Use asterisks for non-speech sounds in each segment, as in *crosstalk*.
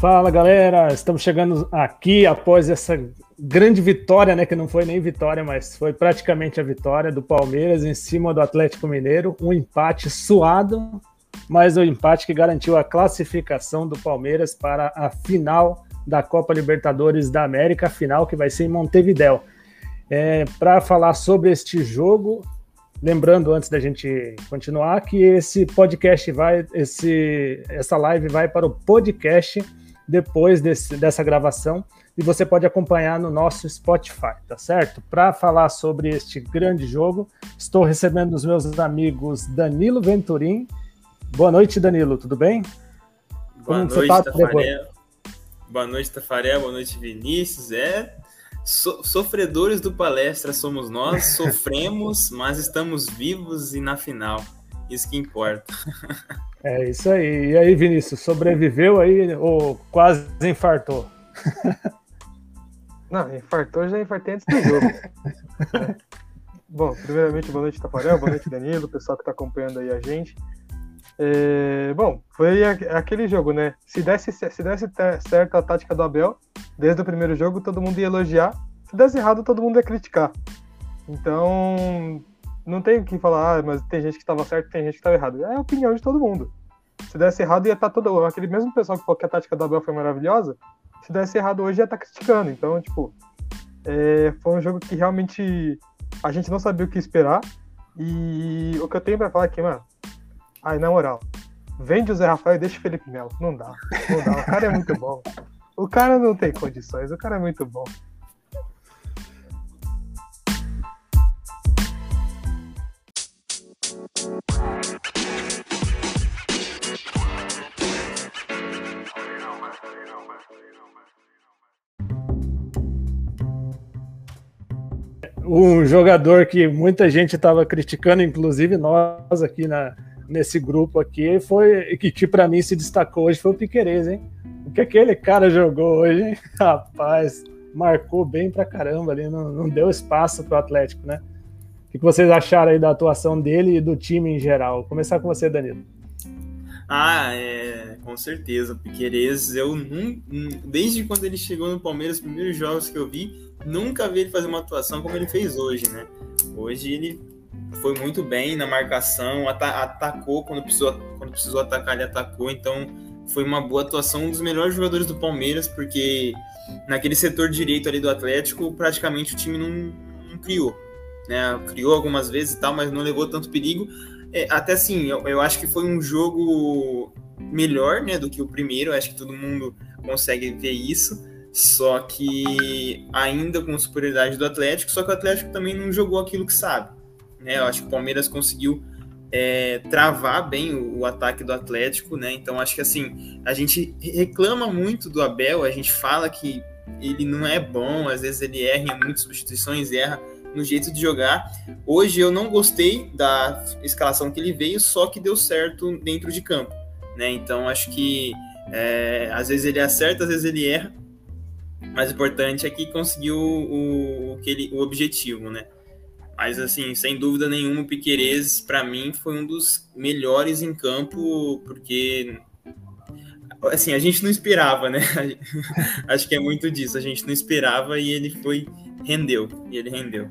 Fala galera, estamos chegando aqui após essa grande vitória, né? Que não foi nem vitória, mas foi praticamente a vitória do Palmeiras em cima do Atlético Mineiro. Um empate suado, mas o um empate que garantiu a classificação do Palmeiras para a final da Copa Libertadores da América, final que vai ser em Montevidéu. É, para falar sobre este jogo, lembrando antes da gente continuar que esse podcast vai, esse, essa live vai para o podcast depois desse, dessa gravação e você pode acompanhar no nosso Spotify, tá certo? Para falar sobre este grande jogo, estou recebendo os meus amigos Danilo Venturim. Boa noite, Danilo, tudo bem? Boa Como noite, tá Tafarel. Boa noite, Tafarel. Boa noite, Vinícius. É, so, sofredores do palestra somos nós, sofremos, *laughs* mas estamos vivos e na final. Isso que importa. *laughs* É isso aí. E aí, Vinícius, sobreviveu aí ou quase infartou? Não, infartou já infartei antes do jogo. é. *laughs* Bom, primeiramente, boa noite, Tafarel, boa noite, Danilo, pessoal que está acompanhando aí a gente. É, bom, foi aquele jogo, né? Se desse, se desse certo a tática do Abel, desde o primeiro jogo todo mundo ia elogiar, se desse errado todo mundo ia criticar. Então, não tem que falar, ah, mas tem gente que estava certo tem gente que estava errado. É a opinião de todo mundo. Se desse errado, ia estar tá todo. Aquele mesmo pessoal que falou que a tática do Abel foi maravilhosa, se desse errado hoje, ia estar tá criticando. Então, tipo, é, foi um jogo que realmente a gente não sabia o que esperar. E o que eu tenho para falar aqui, mano, aí na moral, vende o Zé Rafael e deixa o Felipe Melo. Não dá, não dá. O cara é muito bom. O cara não tem condições, o cara é muito bom. Um jogador que muita gente estava criticando, inclusive nós aqui na, nesse grupo aqui, foi que, que para mim se destacou hoje foi o Piquerez, hein? O que aquele cara jogou hoje, hein? *laughs* Rapaz, marcou bem pra caramba ali, não, não deu espaço pro Atlético, né? O que vocês acharam aí da atuação dele e do time em geral? Vou começar com você, Danilo. Ah, é, com certeza. O Piquerez, eu desde quando ele chegou no Palmeiras, os primeiros jogos que eu vi, nunca vi ele fazer uma atuação como ele fez hoje, né? Hoje ele foi muito bem na marcação, atacou quando precisou, quando precisou atacar, ele atacou, então foi uma boa atuação, um dos melhores jogadores do Palmeiras, porque naquele setor direito ali do Atlético, praticamente o time não, não criou. Né? Criou algumas vezes e tal, mas não levou tanto perigo. É, até assim, eu, eu, acho que foi um jogo melhor né, do que o primeiro, acho que todo mundo consegue ver isso. Só que ainda com superioridade do Atlético, só que o Atlético também não jogou aquilo que sabe. Né? Eu acho que o Palmeiras conseguiu é, travar bem o, o, ataque do Atlético, né? Então acho que assim, a gente reclama muito do Abel, a gente fala que ele não é bom, às vezes ele erra em muitas substituições, erra no jeito de jogar. Hoje eu não gostei da escalação que ele veio, só que deu certo dentro de campo, né? Então acho que é, às vezes ele acerta, às vezes ele erra, mais importante é que conseguiu o, o, ele, o objetivo, né? Mas, assim, sem dúvida nenhuma, o Piquerez, para mim, foi um dos melhores em campo, porque, assim, a gente não esperava, né? *laughs* Acho que é muito disso. A gente não esperava e ele foi, rendeu. E ele rendeu.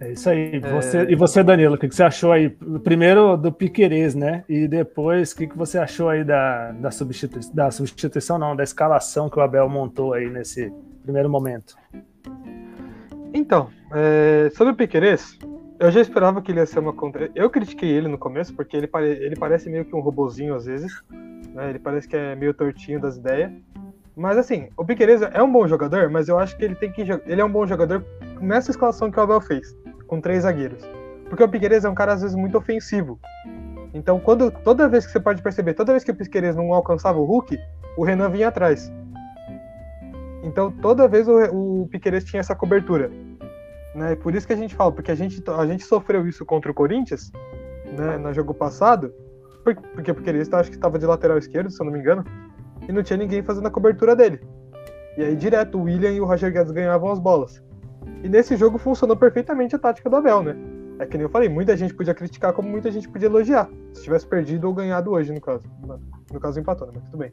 É isso aí. Você, é... E você, Danilo, o que, você achou aí? Primeiro do Piquerez, né? E depois, o que, que você achou aí da, da, substituição, da substituição, não, da escalação que o Abel montou aí nesse primeiro momento? Então, é, sobre o Piquerez, eu já esperava que ele ia ser uma contra. Eu critiquei ele no começo, porque ele, pare... ele parece meio que um robozinho às vezes. Né? Ele parece que é meio tortinho das ideias. Mas assim, o Piquerez é um bom jogador, mas eu acho que ele tem que. Ele é um bom jogador nessa escalação que o Abel fez com três zagueiros. Porque o Piqueires é um cara, às vezes, muito ofensivo. Então, quando toda vez que você pode perceber, toda vez que o Piqueires não alcançava o Hulk, o Renan vinha atrás. Então, toda vez o, o Piqueires tinha essa cobertura. Né? Por isso que a gente fala, porque a gente, a gente sofreu isso contra o Corinthians, né, no jogo passado, porque o Piqueires acho que estava de lateral esquerdo, se eu não me engano, e não tinha ninguém fazendo a cobertura dele. E aí, direto, o William e o Roger Guedes ganhavam as bolas. E nesse jogo funcionou perfeitamente a tática do Abel, né? É que nem eu falei, muita gente podia criticar como muita gente podia elogiar. Se tivesse perdido ou ganhado hoje, no caso. No caso, empatou, né? Mas tudo bem.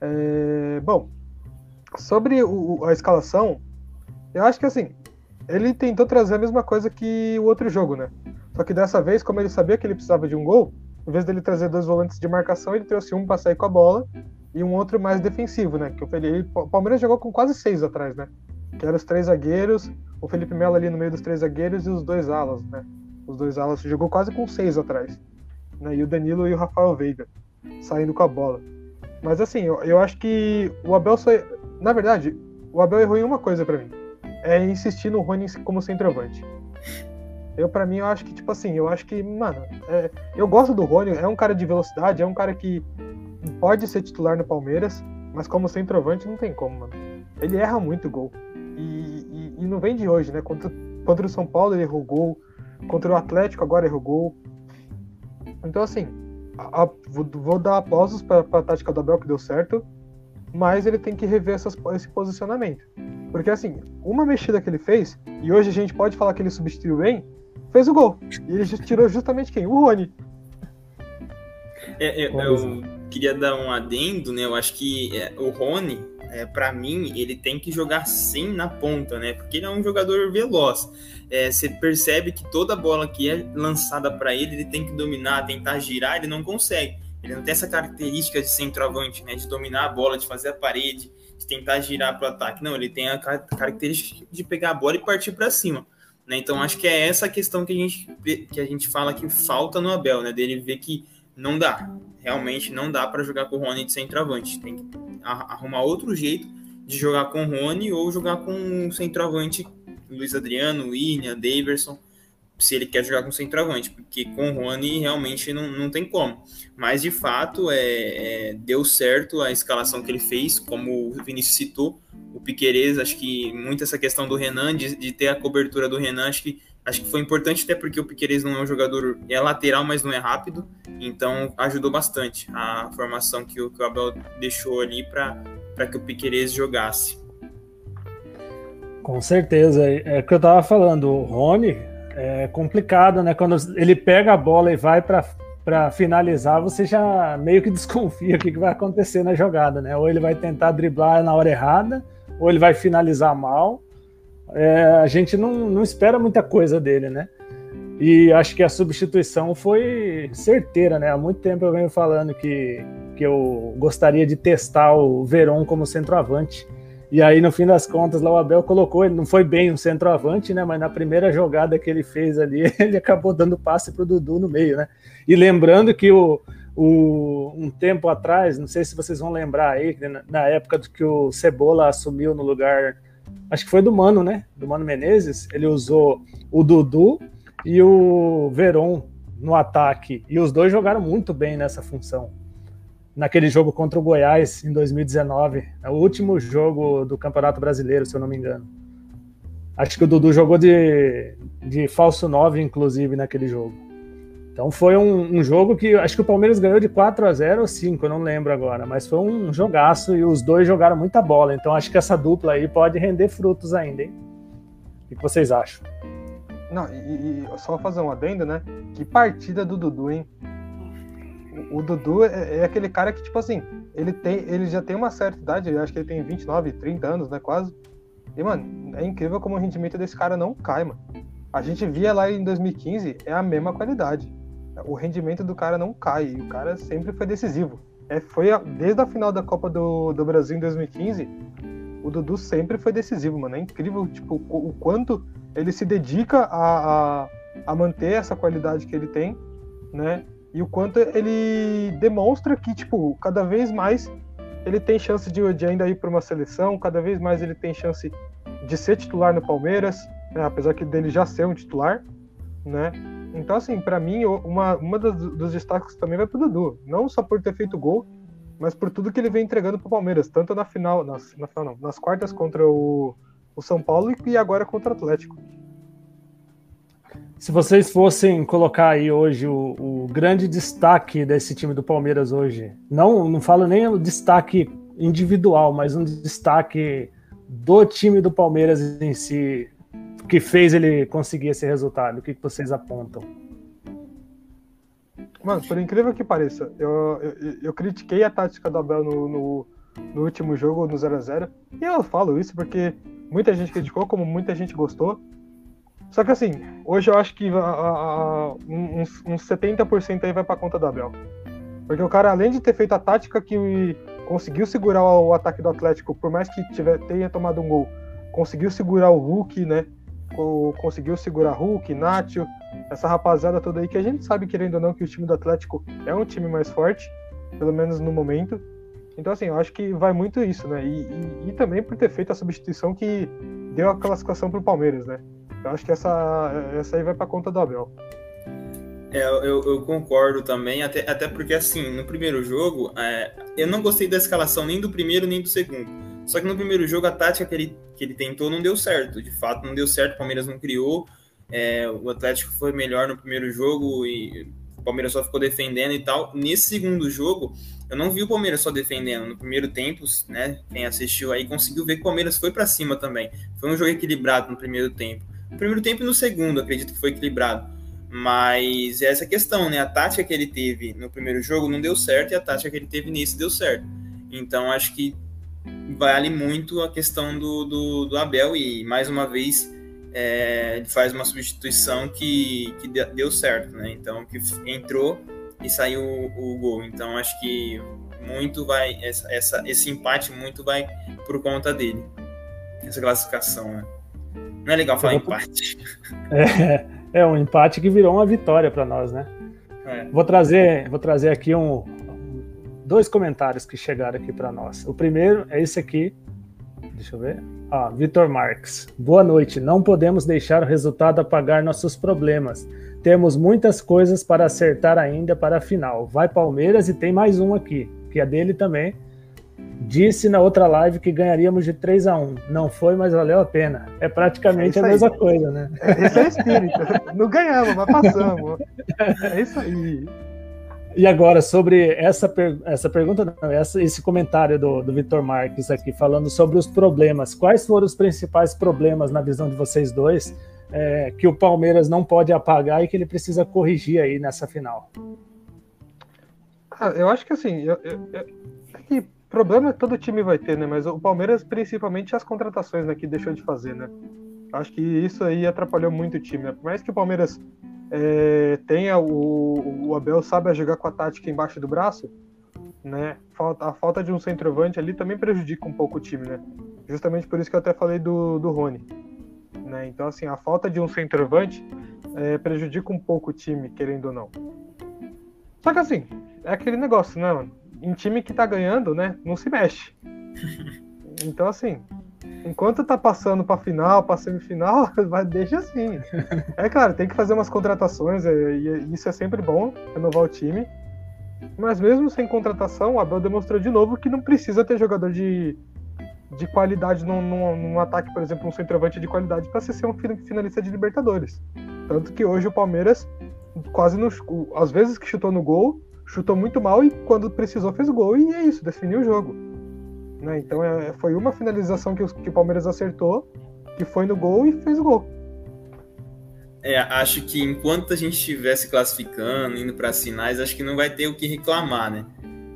É, bom, sobre o, a escalação, eu acho que assim, ele tentou trazer a mesma coisa que o outro jogo, né? Só que dessa vez, como ele sabia que ele precisava de um gol, em vez dele trazer dois volantes de marcação, ele trouxe um para sair com a bola e um outro mais defensivo, né? Que o, Felipe, o Palmeiras jogou com quase seis atrás, né? Que eram os três zagueiros, o Felipe Melo ali no meio dos três zagueiros e os dois alas, né? Os dois alas jogou quase com seis atrás. Né? E o Danilo e o Rafael Veiga saindo com a bola. Mas assim, eu, eu acho que o Abel só. Na verdade, o Abel errou em uma coisa para mim. É insistir no Rony como centroavante. Eu, para mim, eu acho que, tipo assim, eu acho que, mano, é, eu gosto do Rony, é um cara de velocidade, é um cara que pode ser titular no Palmeiras, mas como centroavante não tem como, mano. Ele erra muito gol. E, e, e não vem de hoje, né? Contra, contra o São Paulo ele errou gol, contra o Atlético agora errou gol. Então, assim, a, a, vou, vou, dar aplausos para a tática do Abel que deu certo, mas ele tem que rever essas, esse posicionamento. Porque, assim, uma mexida que ele fez, e hoje a gente pode falar que ele substituiu bem, fez o gol. E ele tirou justamente quem? O Rony. É, eu, eu, queria dar um adendo, né? Eu acho que é, o Rony, é, para mim, ele tem que jogar sim na ponta, né? Porque ele é um jogador veloz. É, você percebe que toda bola que é lançada para ele, ele tem que dominar, tentar girar, ele não consegue. Ele não tem essa característica de centroavante, né? De dominar a bola, de fazer a parede, de tentar girar para o ataque. Não, ele tem a característica de pegar a bola e partir para cima. Né? Então acho que é essa a questão que a gente que a gente fala que falta no Abel, né? Dele ver que não dá, realmente não dá para jogar com o Rony de centroavante. Tem que arrumar outro jeito de jogar com o Rony ou jogar com o centroavante Luiz Adriano, William, Daverson, se ele quer jogar com centroavante, porque com o Rony realmente não, não tem como. Mas de fato é, é, deu certo a escalação que ele fez, como o Vinícius citou, o Piquerez, acho que muito essa questão do Renan, de, de, ter a cobertura do Renan, acho que, acho que foi importante até porque o Piquerez não é um jogador, é lateral, mas não é rápido, então ajudou bastante a formação que o, que o Abel deixou ali para que o Piquerez jogasse. Com certeza, é o que eu tava falando, o Rony é complicado, né? Quando ele pega a bola e vai para finalizar, você já meio que *laughs* desconfia o que vai acontecer na jogada, né? Ou ele vai tentar driblar na hora errada, ou ele vai finalizar mal. É, a gente não, não espera muita coisa dele, né? E acho que a substituição foi certeira, né? Há muito tempo eu venho falando que, que eu gostaria de testar o Veron como centroavante. E aí, no fim das contas, lá o Abel colocou, ele não foi bem um centroavante, né? Mas na primeira jogada que ele fez ali, *laughs* ele acabou dando passe para o Dudu no meio, né? E lembrando que o, o, um tempo atrás, não sei se vocês vão lembrar aí, na, na época do que o Cebola assumiu no lugar, acho que foi do Mano, né? Do Mano Menezes, ele usou o Dudu e o Veron no ataque, e os dois jogaram muito bem nessa função. Naquele jogo contra o Goiás em 2019, é o último jogo do Campeonato Brasileiro, se eu não me engano. Acho que o Dudu jogou de, de falso 9, inclusive, naquele jogo. Então foi um, um, jogo que acho que o Palmeiras ganhou de 4 a 0 ou 5, eu não lembro agora, mas foi um jogaço e os dois jogaram muita bola. Então acho que essa dupla aí pode render frutos ainda, hein? O que vocês acham? Não, e, e só fazer um adendo, né? Que partida do Dudu, hein? O, o Dudu é, é, aquele cara que, tipo assim, ele, tem, ele já tem uma certa idade, eu acho que ele tem 29, 30 anos, né? Quase. E, mano, é incrível como o rendimento desse cara não cai, mano. A gente via lá em 2015, é a mesma qualidade o rendimento do cara não cai. o cara sempre foi decisivo. É, foi a, desde a final da Copa do, do Brasil em 2015, o Dudu sempre foi decisivo, mano. É incrível tipo, o, o quanto ele se dedica a, a, a, manter essa qualidade que ele tem, né? E o quanto ele demonstra que, tipo, cada vez mais ele tem chance de, de ainda ir para uma seleção, cada vez mais ele tem chance de ser titular no Palmeiras, né? apesar que dele já ser um titular, né? Então, assim, para mim, uma, uma dos, dos destaques também vai pro Dudu. Não só por ter feito gol, mas por tudo que ele vem entregando pro Palmeiras, tanto na final, nas, na final não, nas quartas contra o, o São Paulo e agora contra o Atlético. Se vocês fossem colocar aí hoje o, o, grande destaque desse time do Palmeiras hoje, não, não falo nem o destaque individual, mas um destaque do time do Palmeiras em si, que fez ele conseguir esse resultado? O que, que vocês apontam? Mano, por incrível que pareça, eu, eu, eu critiquei a tática do Abel no, no, no último jogo, no 0 a 0 E eu falo isso porque muita gente criticou, como muita gente gostou. Só que assim, hoje eu acho que a, a, uns, uns 70% aí vai pra conta do Abel. Porque o cara, além de ter feito a tática que conseguiu segurar o ataque do Atlético, por mais que tiver, tenha tomado um gol, conseguiu segurar o Hulk, né? Conseguiu segurar Hulk, Nacho, essa rapaziada toda aí, que a gente sabe, querendo ou não, que o time do Atlético é um time mais forte, pelo menos no momento. Então, assim, eu acho que vai muito isso, né? E, e, e também por ter feito a substituição que deu a classificação pro Palmeiras, né? Eu acho que essa, essa aí vai para conta do Abel. É, eu, eu, concordo também, até, até porque assim, no primeiro jogo, é, eu não gostei da escalação nem do primeiro nem do segundo. Só que no primeiro jogo a tática que ele, que ele tentou não deu certo. De fato, não deu certo, o Palmeiras não criou. É, o Atlético foi melhor no primeiro jogo e o Palmeiras só ficou defendendo e tal. Nesse segundo jogo, eu não vi o Palmeiras só defendendo. No primeiro tempo, né? Quem assistiu aí conseguiu ver que o Palmeiras foi para cima também. Foi um jogo equilibrado no primeiro tempo. No primeiro tempo e no segundo, acredito que foi equilibrado. Mas é essa questão, né? A tática que ele teve no primeiro jogo não deu certo e a tática que ele teve nesse deu certo. Então acho que vale muito a questão do, do, do Abel e mais uma vez é, ele faz uma substituição que, que deu certo, né? Então que entrou e saiu o, o gol. Então acho que muito vai essa, essa, esse empate muito vai por conta dele essa classificação, né? Não é legal falar empate. *laughs* É, é um empate que virou uma vitória para nós, né? É. Vou trazer, vou trazer aqui um, dois comentários que chegaram aqui para nós. O primeiro é esse aqui. Deixa eu ver. Ah, Vitor Marques. Boa noite. Não podemos deixar o resultado apagar nossos problemas. Temos muitas coisas para acertar ainda para a final. Vai Palmeiras e tem mais um aqui, que é dele também. Disse na outra live que ganharíamos de 3 a 1 Não foi, mas valeu a pena. É praticamente é a mesma coisa, né? Esse é o espírito. Não ganhamos, mas passamos. É isso aí. E agora, sobre essa, per essa pergunta, não, essa, esse comentário do, do Vitor Marques aqui, falando sobre os problemas. Quais foram os principais problemas, na visão de vocês dois, é, que o Palmeiras não pode apagar e que ele precisa corrigir aí nessa final? Ah, eu acho que assim, eu, eu, eu, é que problema todo time vai ter, né? Mas o Palmeiras, principalmente as contratações né, que deixou de fazer, né? Acho que isso aí atrapalhou muito o time. Né? Por mais que o Palmeiras é, tenha o, o Abel sabe jogar com a tática embaixo do braço, né? A falta de um centroavante ali também prejudica um pouco o time, né? Justamente por isso que eu até falei do, do Rony. Né? Então, assim, a falta de um centroavante é, prejudica um pouco o time, querendo ou não. Só que assim, é aquele negócio, né, mano? Em time que tá ganhando, né, não se mexe. *laughs* Então, assim, enquanto tá passando pra final, pra semifinal, *laughs* vai, deixa assim. É claro, tem que fazer umas contratações, é, e isso é sempre bom, renovar o time. Mas mesmo sem contratação, o Abel demonstrou de novo que não precisa ter jogador de, de qualidade num, num, num ataque, por exemplo, um centroavante de qualidade para ser um finalista de Libertadores. Tanto que hoje o Palmeiras, quase nos, às vezes que chutou no gol, chutou muito mal e quando precisou fez gol e é isso, definiu o jogo. Né? Então é, foi uma finalização que, que o Palmeiras acertou, que foi no gol e fez o gol. É, acho que enquanto a gente estivesse classificando, indo para as finais, acho que não vai ter o que reclamar, né?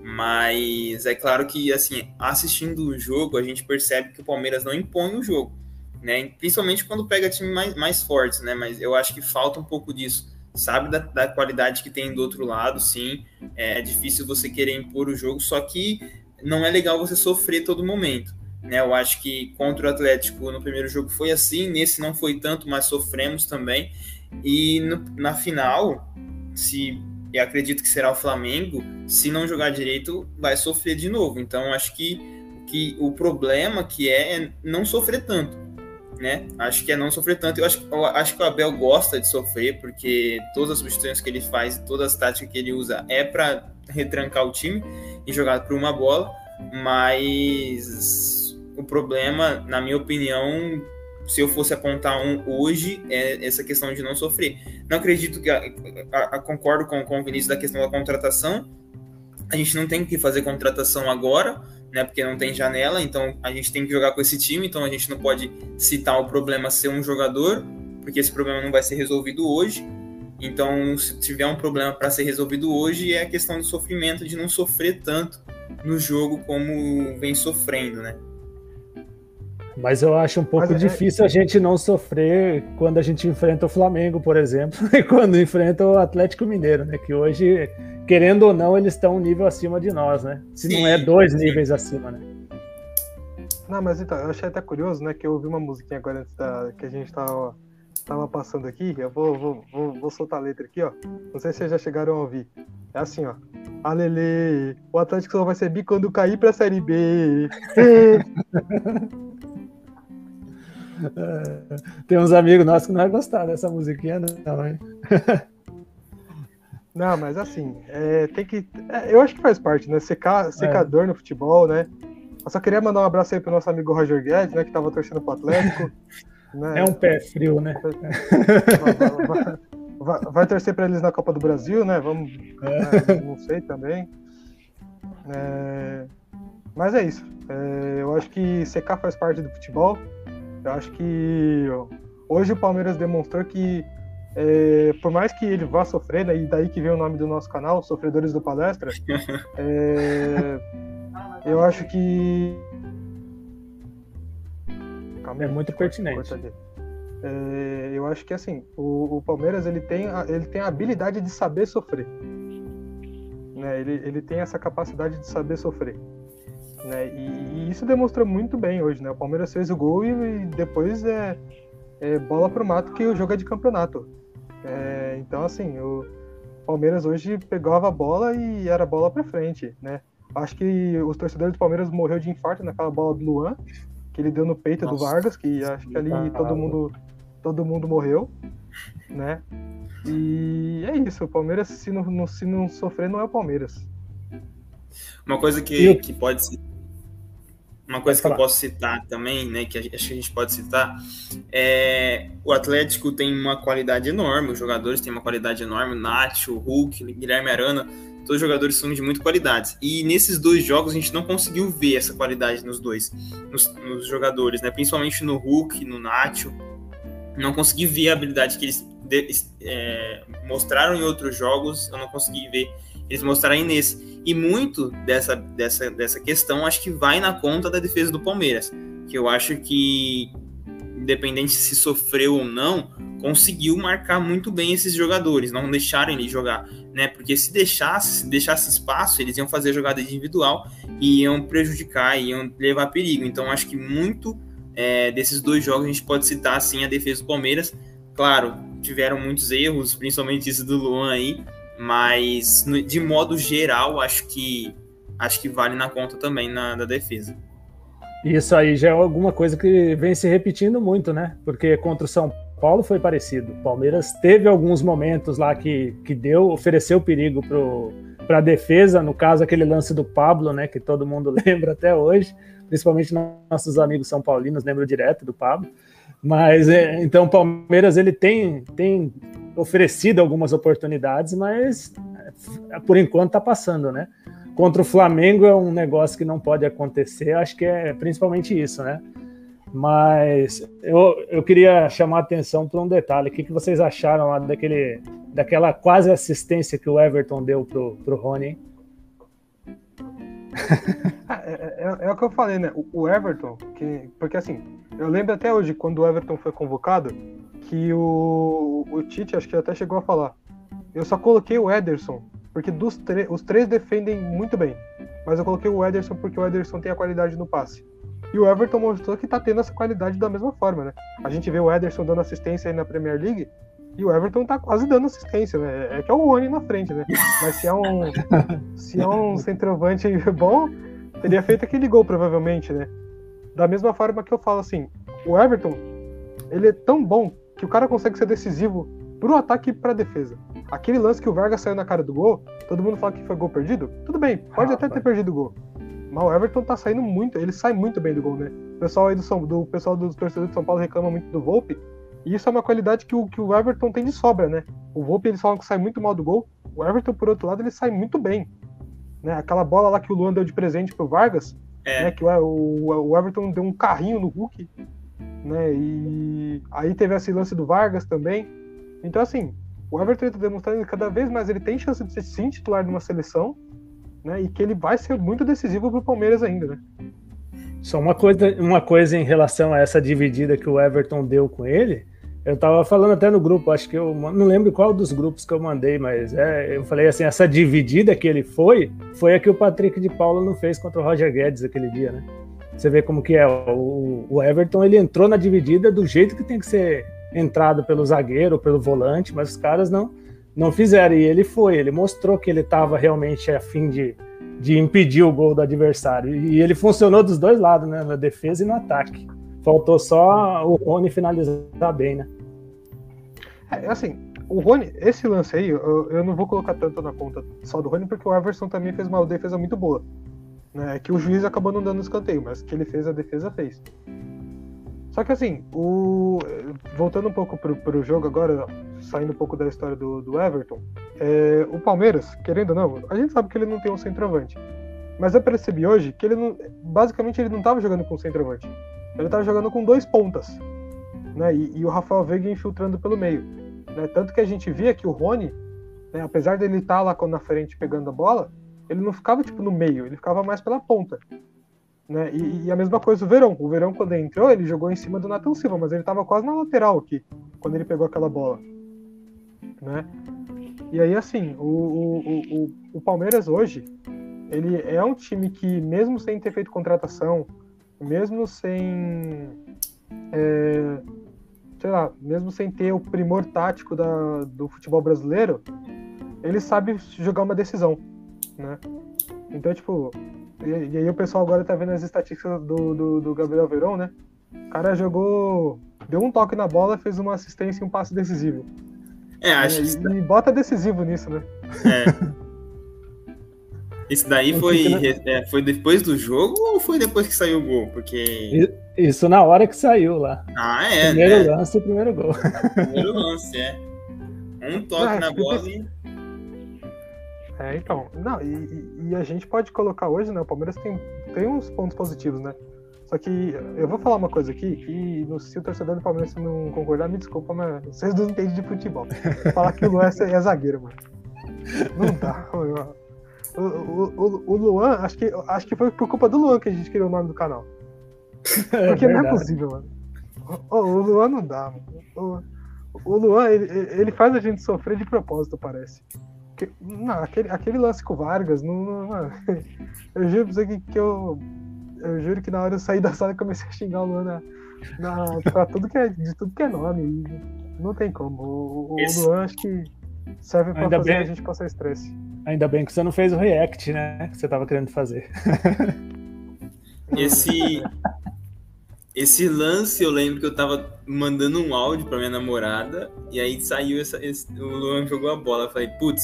Mas é claro que, assim, assistindo o jogo, a gente percebe que o Palmeiras não impõe o jogo, né? Principalmente quando pega time mais, mais fortes, né? Mas eu acho que falta um pouco disso. Sabe da, da qualidade que tem do outro lado, sim. É, é difícil você querer impor o jogo, só que não é legal você sofrer todo momento. Né, eu acho que contra o Atlético no primeiro jogo foi assim, nesse não foi tanto, mas sofremos também. E no, na final, se eu acredito que será o Flamengo, se não jogar direito, vai sofrer de novo. Então acho que, que o problema que é, é não sofrer tanto. Né? Acho que é não sofrer tanto. Eu acho, eu acho que o Abel gosta de sofrer, porque todas as substituições que ele faz, todas as táticas que ele usa é para retrancar o time e jogar por uma bola, mas o problema, na minha opinião, se eu fosse apontar um hoje, é essa questão de não sofrer. Não acredito que. A, a, a, concordo com, com o Vinícius da questão da contratação. A gente não tem que fazer contratação agora, né? Porque não tem janela, então a gente tem que jogar com esse time, então a gente não pode citar o problema ser um jogador, porque esse problema não vai ser resolvido hoje. Então, se tiver um problema para ser resolvido hoje, é a questão do sofrimento, de não sofrer tanto no jogo como vem sofrendo, né? Mas eu acho um pouco Mas, é, difícil é... a gente não sofrer quando a gente enfrenta o Flamengo, por exemplo, *laughs* e quando enfrenta o Atlético Mineiro, né? Que hoje, querendo ou não, eles estão um nível acima de nós, né? Se sim, não é dois sim. níveis acima, né? Não, mas então, eu achei até curioso, né? Que eu ouvi uma musiquinha agora antes da, que a gente tava, tava passando aqui. Eu vou, vou, vou, vou soltar a letra aqui, ó. Não sei se vocês já chegaram a ouvir. É assim, ó. Alele, o Atlético só vai ser bi quando cair pra Série B. *laughs* Tem uns amigos nossos que não vai gostar dessa musiquinha, não, hein? *laughs* Não, mas assim, é, tem que. É, eu acho que faz parte, né? Secar, secador é. no futebol, né? Eu só queria mandar um abraço aí pro nosso amigo Roger Guedes, né? Que tava torcendo pro Atlético. *laughs* Né? É um pé frio, né? *laughs* Vai, vai, vai, torcer para eles na Copa do Brasil, né? Vamos. É. Né? Não sei também. É, mas é isso. É, eu acho que secar faz parte do futebol. Eu acho que hoje o Palmeiras demonstrou que, é, por mais que ele vá sofrer, né, e daí que vem o nome do nosso canal, Sofredores do Palestra, *laughs* é, eu acho que. É muito pertinente. É, eu acho que assim, o, o, Palmeiras ele tem, a, ele tem a habilidade de saber sofrer. Né? Ele, ele tem essa capacidade de saber sofrer. Né? E, e, isso demonstra muito bem hoje, né? O Palmeiras fez o gol e, e depois é, é bola pro mato que o jogo é de campeonato. É, então, assim, o Palmeiras hoje pegava a bola e era bola para frente, né? Acho que os torcedores do Palmeiras morreu de infarto naquela bola do Luan, que ele deu no peito Nossa. do Vargas, que acho que ali todo mundo todo mundo morreu, né? E é isso, o Palmeiras se não, se não sofrer não é o Palmeiras. Uma coisa que, que pode ser uma coisa que eu posso citar também, né, que acho que a gente pode citar, é o Atlético tem uma qualidade enorme, os jogadores têm uma qualidade enorme, o Nacho, o Hulk, o Guilherme Arana, todos os jogadores são de muita qualidade. E nesses dois jogos a gente não conseguiu ver essa qualidade nos dois, nos, nos jogadores, né, principalmente no Hulk, no Nacho, não consegui ver a habilidade que eles de, é, mostraram em outros jogos, eu não consegui ver eles mostrarem nesse. E muito dessa, dessa, dessa questão acho que vai na conta da defesa do Palmeiras. Que eu acho que, independente se sofreu ou não, conseguiu marcar muito bem esses jogadores, não deixarem ele jogar. Né? Porque se deixasse, se deixasse espaço, eles iam fazer jogada individual e iam prejudicar, iam levar perigo. Então acho que muito é, desses dois jogos a gente pode citar assim a defesa do Palmeiras. Claro, tiveram muitos erros, principalmente esse do Luan aí, mas de modo geral acho que acho que vale na conta também na da defesa. Isso aí já é alguma coisa que vem se repetindo muito, né? Porque contra o São Paulo foi parecido. O Palmeiras teve alguns momentos lá que, que deu, ofereceu perigo para a defesa, no caso aquele lance do Pablo, né, que todo mundo *laughs* lembra até hoje, principalmente nossos amigos são paulinos lembram direto do Pablo. Mas é, então o Palmeiras ele tem, tem oferecido algumas oportunidades, mas é, por enquanto está passando, né? Contra o Flamengo é um negócio que não pode acontecer, acho que é principalmente isso, né? Mas eu, eu queria chamar a atenção para um detalhe. O que, que vocês acharam lá daquele, daquela quase assistência que o Everton deu pro, pro Rony? É, *laughs* é, é, é, o que eu falei, né? O, o, Everton, que, porque assim, eu lembro até hoje, quando o Everton foi convocado, que o, o Tite, acho que até chegou a falar. Eu só coloquei o Ederson, porque dos os três defendem muito bem. Mas eu coloquei o Ederson porque o Ederson tem a qualidade no passe. E o Everton mostrou que tá tendo essa qualidade da mesma forma, né? A gente vê o Ederson dando assistência aí na Premier League e o Everton tá quase dando assistência, né? É que é o Rony na frente, né? Mas se é um, *laughs* se é um centroavante *laughs* bom, teria feito aquele gol, provavelmente, né? Da mesma forma que eu falo assim, o Everton, ele é tão bom que o cara consegue ser decisivo pro ataque e pra defesa. Aquele lance que o Vargas saiu na cara do gol, todo mundo fala que foi gol perdido? Tudo bem, pode ah, até ter perdido o gol. Mas o Everton tá saindo muito, ele sai muito bem do gol, né? O pessoal aí do, São, do pessoal dos torcedores de São Paulo reclama muito do Volpe, e isso é uma qualidade que o, que o Everton tem de sobra, né? O Volpe eles falam que sai muito mal do gol, o Everton, por outro lado, ele sai muito bem. Né? Aquela bola lá que o Luan deu de presente pro Vargas, é. né? que o, o, o Everton deu um carrinho no Hulk, né? E aí teve esse lance do Vargas também. Então, assim, o Everton está demonstrando que cada vez mais ele tem chance de ser sim titular de uma seleção, né? E que ele vai ser muito decisivo pro Palmeiras ainda, né? Só uma coisa, uma coisa em relação a essa dividida que o Everton deu com ele. Eu tava falando até no grupo, acho que eu não lembro qual dos grupos que eu mandei, mas é, eu falei assim, essa dividida que ele foi, foi a que o Patrick de Paula não fez contra o Roger Guedes aquele dia, né? Você vê como que é, o, o Everton ele entrou na dividida do jeito que tem que ser entrado pelo zagueiro, pelo volante, mas os caras não não fizeram e ele foi, ele mostrou que ele estava realmente a fim de, de impedir o gol do adversário e ele funcionou dos dois lados, né, na defesa e no ataque. Faltou só o Rony finalizar bem, né? É, assim, o Rony, esse lance aí, eu, eu, não vou colocar tanto na conta só do Rony, porque o Everson também fez uma defesa muito boa. Né? Que o juiz acabou não dando escanteio, mas que ele fez, a defesa fez. Só que assim, o... voltando um pouco pro, pro jogo agora, saindo um pouco da história do, do Everton, é... o Palmeiras, querendo ou não, a gente sabe que ele não tem um centroavante. Mas eu percebi hoje que ele não. Basicamente ele não estava jogando com centroavante. Ele estava jogando com dois pontas né? E, e, o Rafael Veiga infiltrando pelo meio. Né? Tanto que a gente via que o Rony, né, apesar dele estar tá lá na frente pegando a bola, ele não ficava tipo no meio, ele ficava mais pela ponta. Né? E, e, a mesma coisa o Verão. O Verão, quando ele entrou, ele jogou em cima do Nathan Silva, mas ele estava quase na lateral aqui, quando ele pegou aquela bola. Né? E aí, assim, o, o, o, o Palmeiras hoje, ele é um time que, mesmo sem ter feito contratação, mesmo sem é, sei lá, mesmo sem ter o primor tático da, do futebol brasileiro, ele sabe jogar uma decisão, né? Então, tipo, e, e aí o pessoal agora tá vendo as estatísticas do, do, do, Gabriel Verão, né? O cara jogou, deu um toque na bola, fez uma assistência e um passe decisivo. É, acho é, que... E, e bota decisivo nisso, né? É. *laughs* Isso daí foi, é, foi depois do jogo ou foi depois que saiu o gol? Porque. Isso na hora que saiu lá. Ah, é. Primeiro né? lance e primeiro gol. Primeiro lance, é. Um toque ah, na bola e. É, então. Não, e, e, a gente pode colocar hoje, né? O Palmeiras tem, tem uns pontos positivos, né? Só que eu vou falar uma coisa aqui, que se o torcedor do Palmeiras não concordar, me desculpa, mas vocês não entendem de futebol. Falar que o Luan é, é zagueiro, mano. Não dá, mano. O, o, o, Luan, acho que, acho que foi por culpa do Luan que a gente criou o nome do canal. *laughs* É Porque é não é possível, mano. O, o Luan não dá, mano. O, o Luan, ele, ele faz a gente sofrer de propósito, parece. Que, não, aquele, aquele lance com o Vargas, não, não, *laughs* eu juro pra você que, que eu. Eu juro que na hora eu saí da sala e comecei a xingar o Luan na, na, pra tudo que é, de tudo que é nome. Não tem como. O, o Luan acho que serve pra Ainda fazer bem... a gente passar estresse. Ainda bem que você não fez o react, né? Que você tava querendo fazer. *laughs* Esse. Esse lance, eu lembro que eu tava mandando um áudio pra minha namorada, e aí saiu essa, esse, o Luan jogou a bola. Eu falei, putz,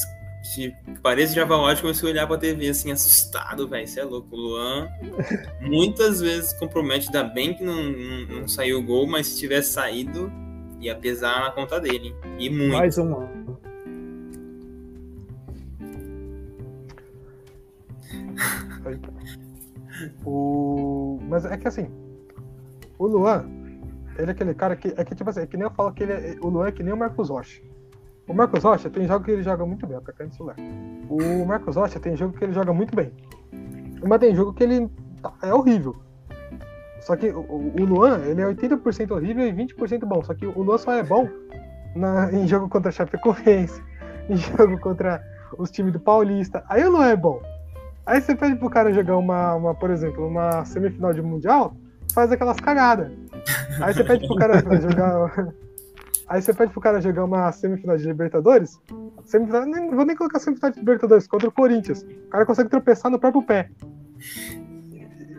parece Java Watch, comecei a olhar pra TV assim, assustado, velho. Isso é louco. O Luan *laughs* muitas vezes compromete, ainda bem que não, não, não, saiu o gol, mas se tivesse saído, ia pesar na conta dele. E muito. Mais um ano. *laughs* o... Mas é que assim, o Luan, ele é aquele cara que. É que, tipo assim, é que nem eu falo que ele é, o Luan é que nem o Marcos Rocha. O Marcos Rocha tem jogo que ele joga muito bem, atacante celular. O Marcos Rocha tem jogo que ele joga muito bem. Mas tem jogo que ele tá, é horrível. Só que o Luan, ele é 80% horrível e 20% bom. Só que o Luan só é bom na, em jogo contra a Chapecoense, *laughs* em jogo contra os times do Paulista. Aí o Luan é bom. Aí você pede pro cara jogar uma, uma, por exemplo, uma semifinal de mundial, faz aquelas cagadas. Aí você pede pro cara jogar. Aí você pede pro cara jogar uma semifinal de Libertadores. Semifinal, nem, vou nem colocar semifinal de Libertadores contra o Corinthians. O cara consegue tropeçar no próprio pé.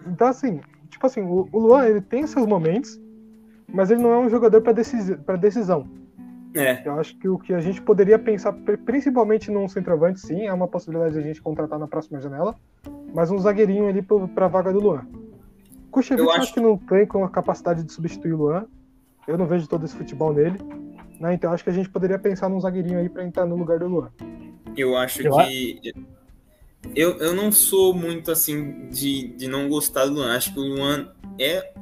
Então, assim, tipo assim, o, o Luan ele tem seus momentos, mas ele não é um jogador para decisão. É. Eu acho que o que a gente poderia pensar, principalmente num centroavante, sim, é uma possibilidade de a gente contratar na próxima janela, mas um zagueirinho ali para a vaga do Luan. Kuchevic acho... acho que não tem com a capacidade de substituir o Luan. Eu não vejo todo esse futebol nele. Né? Então acho que a gente poderia pensar num zagueirinho aí para entrar no lugar do Luan. Eu acho eu que. Eu, eu não sou muito assim de, de não gostar do Luan. Acho que o Luan é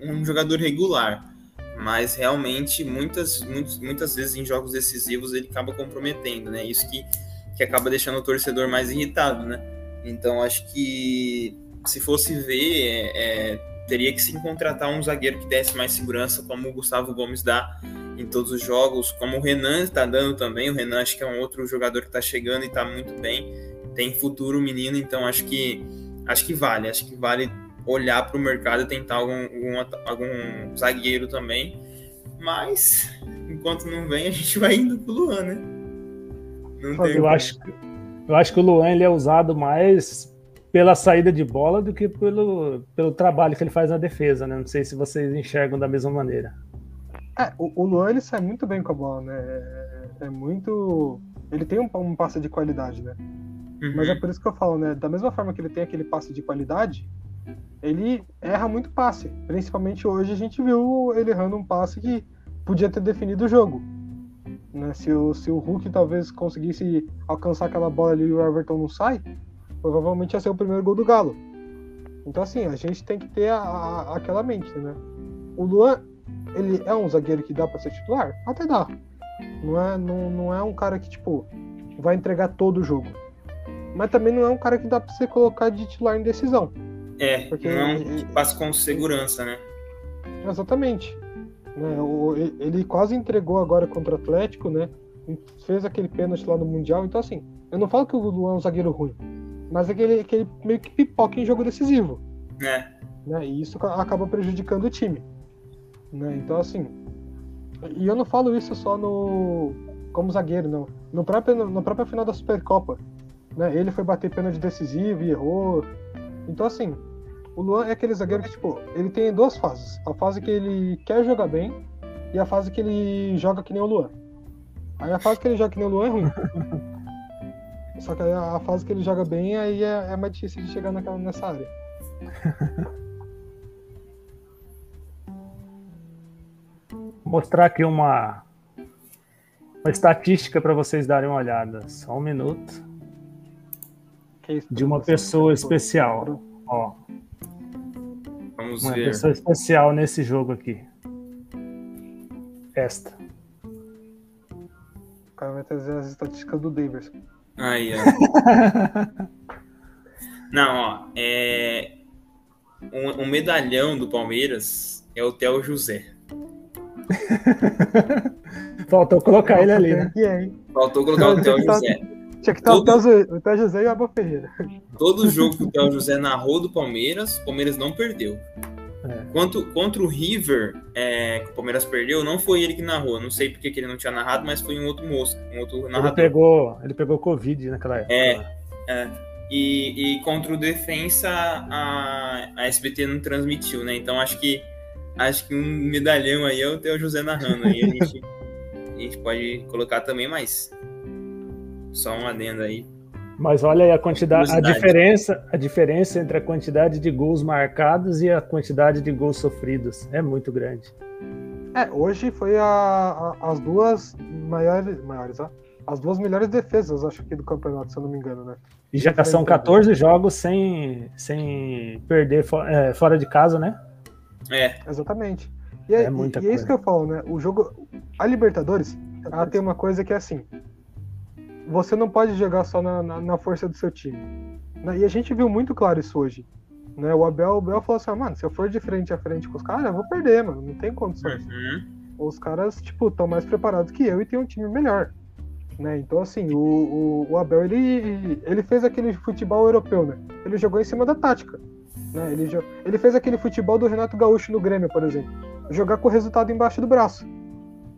um jogador regular mas realmente muitas, muitas, muitas vezes em jogos decisivos ele acaba comprometendo, né? Isso que, que acaba deixando o torcedor mais irritado, né? Então acho que se fosse ver, é, é, teria que sim contratar um zagueiro que desse mais segurança, como o Gustavo Gomes dá em todos os jogos, como o Renan está dando também. O Renan acho que é um outro jogador que está chegando e está muito bem. Tem futuro menino, então acho que acho que vale, acho que vale olhar para o mercado e tentar algum, algum, algum zagueiro também. Mas enquanto não vem, a gente vai indo pro Luan, né? Não eu, acho, eu acho que o Luan ele é usado mais pela saída de bola do que pelo, pelo trabalho que ele faz na defesa, né? Não sei se vocês enxergam da mesma maneira. É, o, o Luan ele sai muito bem com a bola, né? É, é muito. Ele tem um, um passe de qualidade, né? Uhum. Mas é por isso que eu falo, né? Da mesma forma que ele tem aquele passe de qualidade, ele erra muito passe. Principalmente hoje a gente viu ele errando um passe que podia ter definido o jogo. Né? Se, o, se o Hulk talvez conseguisse alcançar aquela bola ali e o Everton não sai, provavelmente ia ser o primeiro gol do Galo. Então assim, a gente tem que ter a, a, aquela mente, né? O Luan, ele é um zagueiro que dá para ser titular? Até dá. Não é, não, não é um cara que, tipo, vai entregar todo o jogo. Mas também não é um cara que dá para você colocar de titular em decisão. É, porque não é um que passa com segurança, né? Exatamente. Né, ele quase entregou agora contra o Atlético, né? Fez aquele pênalti lá no Mundial. Então, assim, eu não falo que o Luan é um zagueiro ruim, mas é que ele, que ele meio que pipoca em jogo decisivo. É. Né, e isso acaba prejudicando o time. Né? Então, assim. E eu não falo isso só no. como zagueiro, não. No próprio, na própria final da Supercopa. Né? Ele foi bater pênalti decisivo e errou. Então, assim, o Luan é aquele zagueiro que, tipo, ele tem duas fases. A fase que ele quer jogar bem e a fase que ele joga que nem o Luan. Aí a fase que ele joga que nem o Luan é ruim. *laughs* Só que a fase que ele joga bem, aí é, é mais difícil de chegar naquela, nessa área. Mostrar aqui uma, uma estatística para vocês darem uma olhada. Só um minuto. de uma pessoa especial. Ó, Vamos uma ver. pessoa especial nesse jogo aqui. Esta. O cara vai trazer as estatísticas do Davis. Aí, ó. *laughs* Não, ó. É... Um, um, medalhão do Palmeiras é o Theo José. *laughs* Faltou colocar ele ali, né? Faltou colocar o Theo José. Tinha que estar Todo... o Theo José e o Abel Ferreira. Todo jogo que o Theo José narrou do Palmeiras, o Palmeiras não perdeu. É. Quanto, contra o River, é, que o Palmeiras perdeu, não foi ele que narrou. Não sei porque que ele não tinha narrado, mas foi um outro moço, um outro narrador. Ele pegou, ele pegou Covid naquela época. É, é. E, e contra o Defensa, a, a SBT não transmitiu, né? Então acho que acho que um medalhão aí é o Theo José narrando. Aí a gente, *laughs* a gente pode colocar também, mas só um adendo aí. Mas olha aí a quantidade, a diferença, a diferença entre a quantidade de gols marcados e a quantidade de gols sofridos é muito grande. É, hoje foi a, a, as duas maiores, maiores, ó, as duas melhores defesas, acho que do campeonato, se eu não me engano, né? E já são 14 jogos sem, sem perder é, fora de casa, né? É. Exatamente. E é, é, e, e é isso que eu falo, né? O jogo. A Libertadores, ela tem uma coisa que é assim você não pode jogar só na, na, na força do seu time. Né? E a gente viu muito claro isso hoje. Né? O, Abel, o Abel falou assim: ah, mano, se eu for de frente a frente com os caras, eu vou perder, mano. Não tem condições. Uhum. Os caras, tipo, estão mais preparados que eu e tem um time melhor. Né? Então, assim, o, o, o, Abel, ele, ele fez aquele futebol europeu, né? Ele jogou em cima da tática. Né? Ele, ele fez aquele futebol do Renato Gaúcho no Grêmio, por exemplo. Jogar com o resultado embaixo do braço.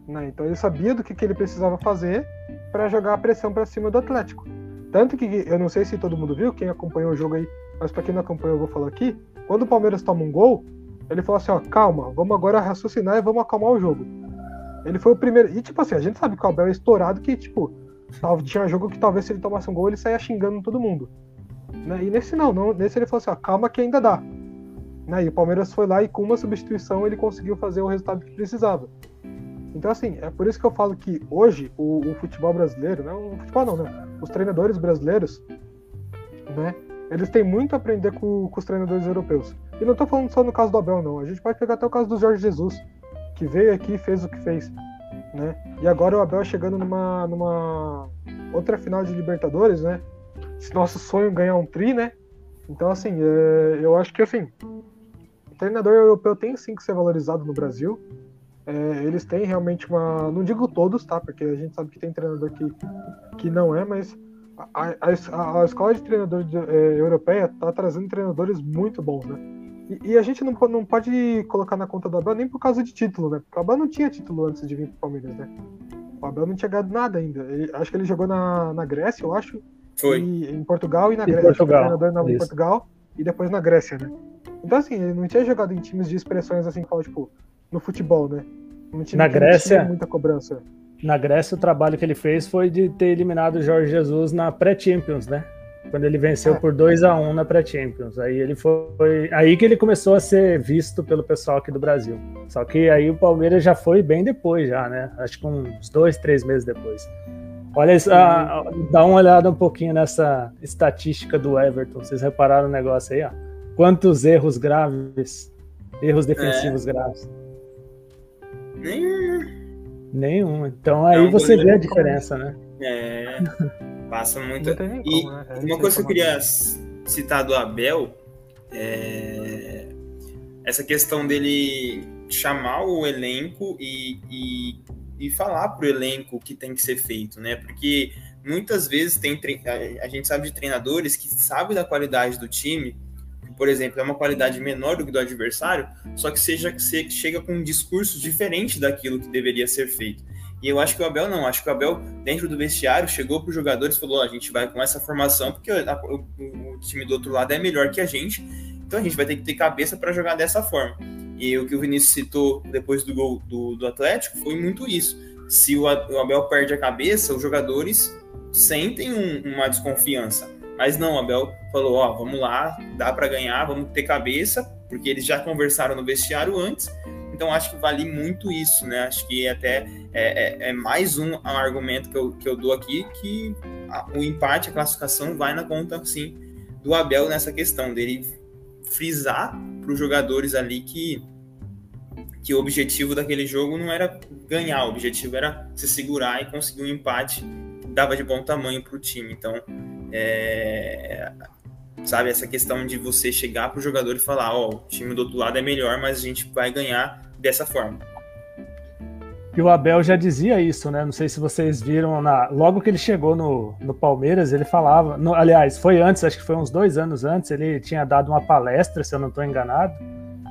Né? Então ele sabia do que, que ele precisava fazer para jogar a pressão para cima do Atlético. Tanto que eu não sei se todo mundo viu, quem acompanhou o jogo aí, mas para quem não acompanhou, eu vou falar aqui. Quando o Palmeiras toma um gol, ele falou assim: ó, calma, vamos agora raciocinar e vamos acalmar o jogo. Ele foi o primeiro. E tipo assim, a gente sabe que o Abel é estourado, que tipo, tinha jogo que talvez se ele tomasse um gol ele saia xingando todo mundo. Né? E nesse não, não, nesse ele falou assim: ó, calma que ainda dá. Né? E o Palmeiras foi lá e com uma substituição ele conseguiu fazer o resultado que precisava. Então, assim, é por isso que eu falo que hoje o, o futebol brasileiro, não o futebol não, né? Os treinadores brasileiros, né? Eles têm muito a aprender com, com os treinadores europeus. E não estou falando só no caso do Abel, não. A gente pode pegar até o caso do Jorge Jesus, que veio aqui e fez o que fez. Né? E agora o Abel chegando numa, numa outra final de Libertadores, né? nosso sonho ganhar um tri, né? Então, assim, é, eu acho que, assim, o treinador europeu tem sim que ser valorizado no Brasil. É, eles têm realmente uma. Não digo todos, tá? Porque a gente sabe que tem treinador que, que não é, mas a, a, a escola de treinador de, é, europeia tá trazendo treinadores muito bons, né? E, e, a gente não, não pode colocar na conta do Abel nem por causa de título, né? Porque o Abel não tinha título antes de vir pro Palmeiras, né? O Abel não tinha ganhado nada ainda. Ele, acho que ele jogou na, na Grécia, eu acho. Foi. E, em Portugal e na Grécia. Portugal, Treinador na, em. Portugal e depois na Grécia, né? Então, assim, ele não tinha jogado em times de expressões assim, como, tipo, no futebol, né? Um time Na que não Grécia- tinha muita cobrança. Na Grécia, o trabalho que ele fez foi de ter eliminado o Jorge Jesus na pré-Champions, né? Quando ele venceu É. por 2 a 1 na pré-Champions. Aí ele foi. Aí que ele começou a ser visto pelo pessoal aqui do Brasil. Só que aí o Palmeiras já foi bem depois, já, né? Acho que uns dois, três meses depois. Olha, isso, dá uma olhada um pouquinho nessa estatística do Everton. Vocês repararam o negócio aí, ó? Quantos erros graves, erros defensivos graves? Nenhum. Nenhum. Então aí Não, você vê a diferença, né? É, passa *laughs* muito. Nem E como, né? Uma coisa que eu queria citar do Abel é essa questão dele chamar o elenco e, e, e falar pro elenco o que tem que ser feito, né? Porque muitas vezes tem tre- a gente sabe de treinadores que sabem da qualidade do time, por exemplo, é uma qualidade menor do que do adversário, só que seja que se- chega com um discurso diferente daquilo que deveria ser feito. E eu acho que o Abel não, acho que o Abel, dentro do vestiário, chegou para os jogadores e falou: "Ó, a gente vai com essa formação, porque a- o, o time do outro lado é melhor que a gente, então a gente vai ter que ter cabeça para jogar dessa forma. E o que o Vinícius citou depois do gol do, do Atlético foi muito isso. Se o, o Abel perde a cabeça, os jogadores sentem um- uma desconfiança. Mas não, Abel falou: Ó, vamos lá, dá para ganhar, vamos ter cabeça, porque eles já conversaram no vestiário antes. Então acho que vale muito isso, né? Acho que até é, é- é mais um argumento que eu, que eu dou aqui que a- o empate, a classificação vai na conta, sim, do Abel nessa questão, dele frisar para os jogadores ali que, que o objetivo daquele jogo não era ganhar, o objetivo era se segurar e conseguir um empate dava de bom tamanho para o time. Então, é, sabe, essa questão de você chegar para o jogador e falar: Ó, o time do outro lado é melhor, mas a gente vai ganhar dessa forma. E o Abel já dizia isso, né? Não sei se vocês viram na. Logo que ele chegou no, no Palmeiras, ele falava. no- aliás, foi antes, acho que foi uns dois anos antes, ele tinha dado uma palestra, se eu não estou enganado.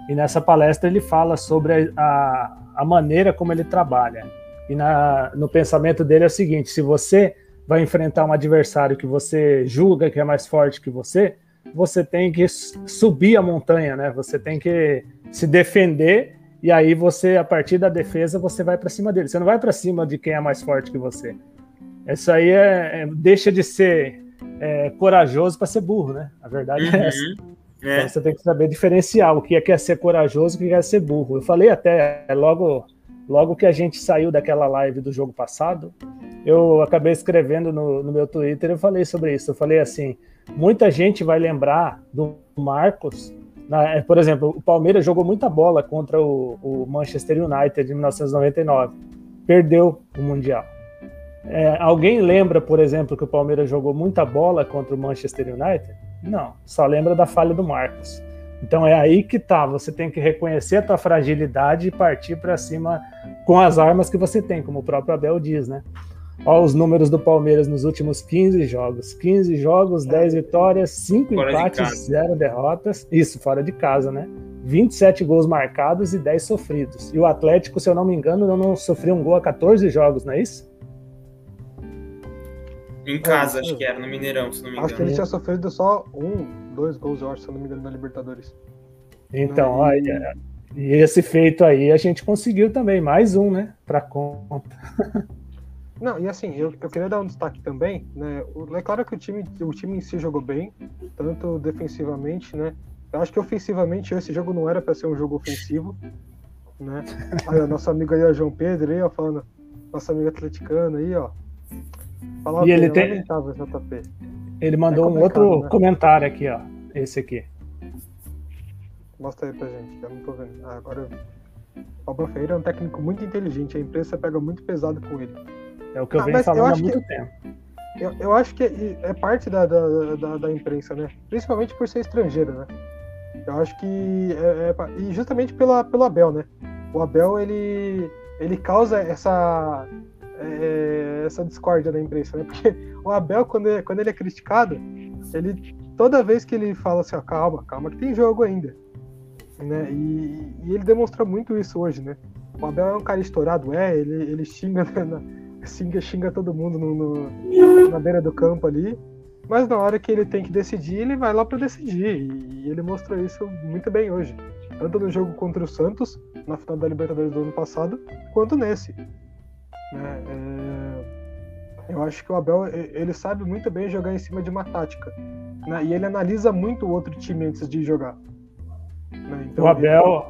E nessa palestra ele fala sobre a, a maneira como ele trabalha. E na, no pensamento dele é o seguinte: se você vai enfrentar um adversário que você julga que é mais forte que você, você tem que subir a montanha, né? Você tem que se defender e aí você, a partir da defesa, você vai para cima dele. Você não vai para cima de quem é mais forte que você. Isso aí é, é- deixa de ser é, corajoso para ser burro, né? A verdade é essa. Uhum. É, Então você tem que saber diferenciar o que é, que é ser corajoso e o que é ser burro. Eu falei até é, logo, logo que a gente saiu daquela live do jogo passado, eu acabei escrevendo no, no meu Twitter, eu falei sobre isso. Eu falei assim: muita gente vai lembrar do Marcos. na- é, por exemplo, o Palmeiras jogou muita bola contra o, o Manchester United em 1999. Perdeu o Mundial. É, alguém lembra, por exemplo, que o Palmeiras jogou muita bola contra o Manchester United? Não, só lembra da falha do Marcos. Então é aí que tá, você tem que reconhecer a tua fragilidade e partir para cima com as armas que você tem, como o próprio Abel diz, né? Olha os números do Palmeiras nos últimos 15 jogos. 15 jogos, 10 vitórias, 5 Fora de empates, 0 derrotas. Isso, fora de casa, né? 27 gols marcados e 10 sofridos. E o Atlético, se eu não me engano, não sofreu um gol a 14 jogos, não é isso? Em casa, acho que era, no Mineirão, se não me Acho que engano. ele tinha sofrido só um, dois gols, eu acho, se eu não me engano, na Libertadores. Então, aí, é, e esse feito aí a gente conseguiu também, mais um, né? Pra conta. *laughs* Não, e assim, eu, eu queria dar um destaque também, né? o- É claro que o time, o time em si jogou bem, tanto defensivamente, né? Eu acho que ofensivamente esse jogo não era para ser um jogo ofensivo, né? *laughs* Aí, ó, nosso amigo aí, ó, João Pedro, aí, ó, falando, nosso amigo atleticano aí, ó. Falar E ele tem-. Ele mandou É um outro né? comentário aqui, ó. Esse aqui. Mostra aí pra gente, que eu não tô vendo. Ah, agora eu vi. Ferreira é um técnico muito inteligente, a imprensa pega muito pesado com ele. É o que eu Ah, venho mas eu falando há muito que- tempo. eu, eu acho que é, é parte da, da, da, da, imprensa, né? Principalmente por ser estrangeiro, né? Eu acho que é, é, e justamente pela, pelo Abel, né? O Abel ele ele causa essa é, essa discórdia na imprensa, né? Porque o Abel quando ele, quando ele é criticado, ele toda vez que ele fala assim, ó, calma, calma que tem jogo ainda, né? E, e ele demonstra muito isso hoje, né? O Abel é um cara estourado, é, ele, ele xinga, né, xinga, xinga todo mundo no, no, na beira do campo ali, mas na hora que ele tem que decidir, ele vai lá para decidir, e ele mostrou isso muito bem hoje, tanto no jogo contra o Santos, na final da Libertadores do ano passado, quanto nesse. Né? É, eu acho que o Abel ele sabe muito bem jogar em cima de uma tática, né? e ele analisa muito o outro time antes de jogar. Né? Então, o Abel,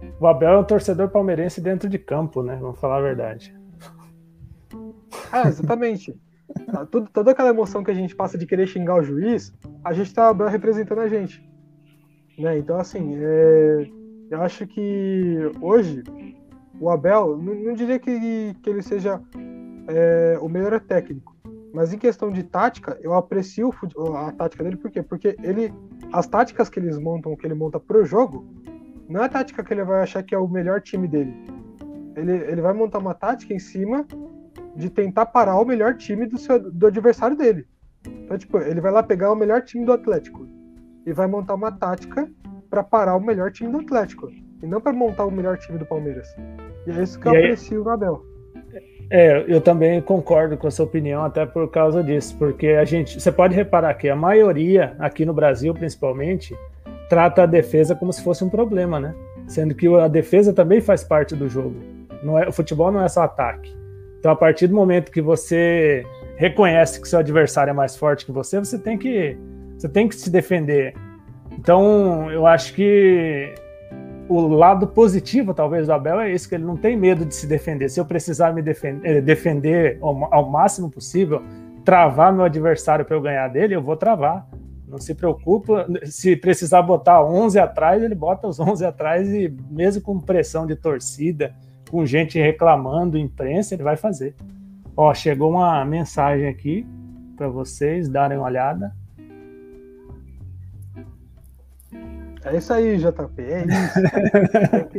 ele o Abel é um torcedor palmeirense dentro de campo, né? Vamos falar a verdade. Ah, exatamente. *laughs* Tá, tudo, toda aquela emoção que a gente passa de querer xingar o juiz, a gente tá representando a gente. Né? Então, assim, é... eu acho que hoje o Abel, não, não diria que, que ele seja é, o melhor técnico, mas em questão de tática, eu aprecio a tática dele, por quê? Porque ele, as táticas que eles montam, que ele monta pro jogo, não é a tática que ele vai achar que é o melhor time dele. Ele, ele vai montar uma tática em cima de tentar parar o melhor time do, seu, do adversário dele. Então, tipo, ele vai lá pegar o melhor time do Atlético e vai montar uma tática para parar o melhor time do Atlético e não para montar o melhor time do Palmeiras. E é isso que eu aí, aprecio no Abel. É, eu também concordo com a sua opinião, até por causa disso, porque a gente, você pode reparar que a maioria aqui no Brasil, principalmente, trata a defesa como se fosse um problema, né? Sendo que a defesa também faz parte do jogo. Não é, o futebol não é só ataque. Então, a partir do momento que você reconhece que seu adversário é mais forte que você, você tem que, você tem que se defender. Então, eu acho que o lado positivo, talvez, do Abel é isso, que ele não tem medo de se defender. Se eu precisar me defender, eh, defender ao, ao máximo possível, travar meu adversário para eu ganhar dele, eu vou travar. Não se preocupa, se precisar botar 11 atrás, ele bota os 11 atrás e mesmo com pressão de torcida, com gente reclamando, imprensa, ele vai fazer. Ó, chegou uma mensagem aqui para vocês darem uma olhada. É isso aí, JP, é isso.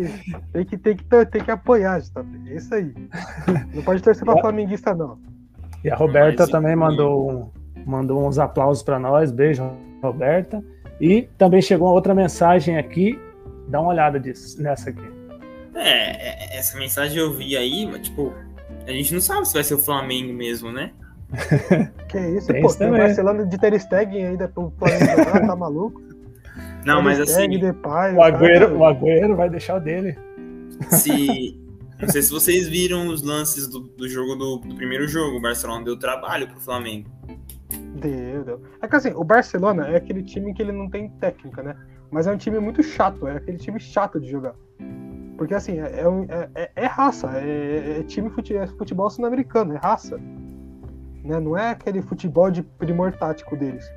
tem, *laughs* que, tem, que, tem, que, tem que apoiar, JP, é isso aí. Não pode torcer para flamenguista, não. E a Roberta Mas, também mandou mandou uns aplausos para nós. Beijo, Roberta. E também chegou uma outra mensagem aqui. Dá uma olhada disso, nessa aqui. É, é essa mensagem eu vi aí, mas tipo, a gente não sabe se vai ser o Flamengo mesmo, né? que isso, tem pô, isso tem o Barcelona de Ter Stegen ainda pro Flamengo tá maluco? Não, mas assim, Depay, o, Agüero, o Agüero vai deixar o dele. Se, não sei se vocês viram os lances do, do jogo do, do, primeiro jogo. O Barcelona deu trabalho pro Flamengo. Deu, deu. É que assim, o Barcelona é aquele time que ele não tem técnica, né? Mas é um time muito chato, é aquele time chato de jogar. Porque assim, é, é, é, é raça, é, é time fute, é futebol sul-americano, é raça. Né? Não é aquele futebol de primor tático deles.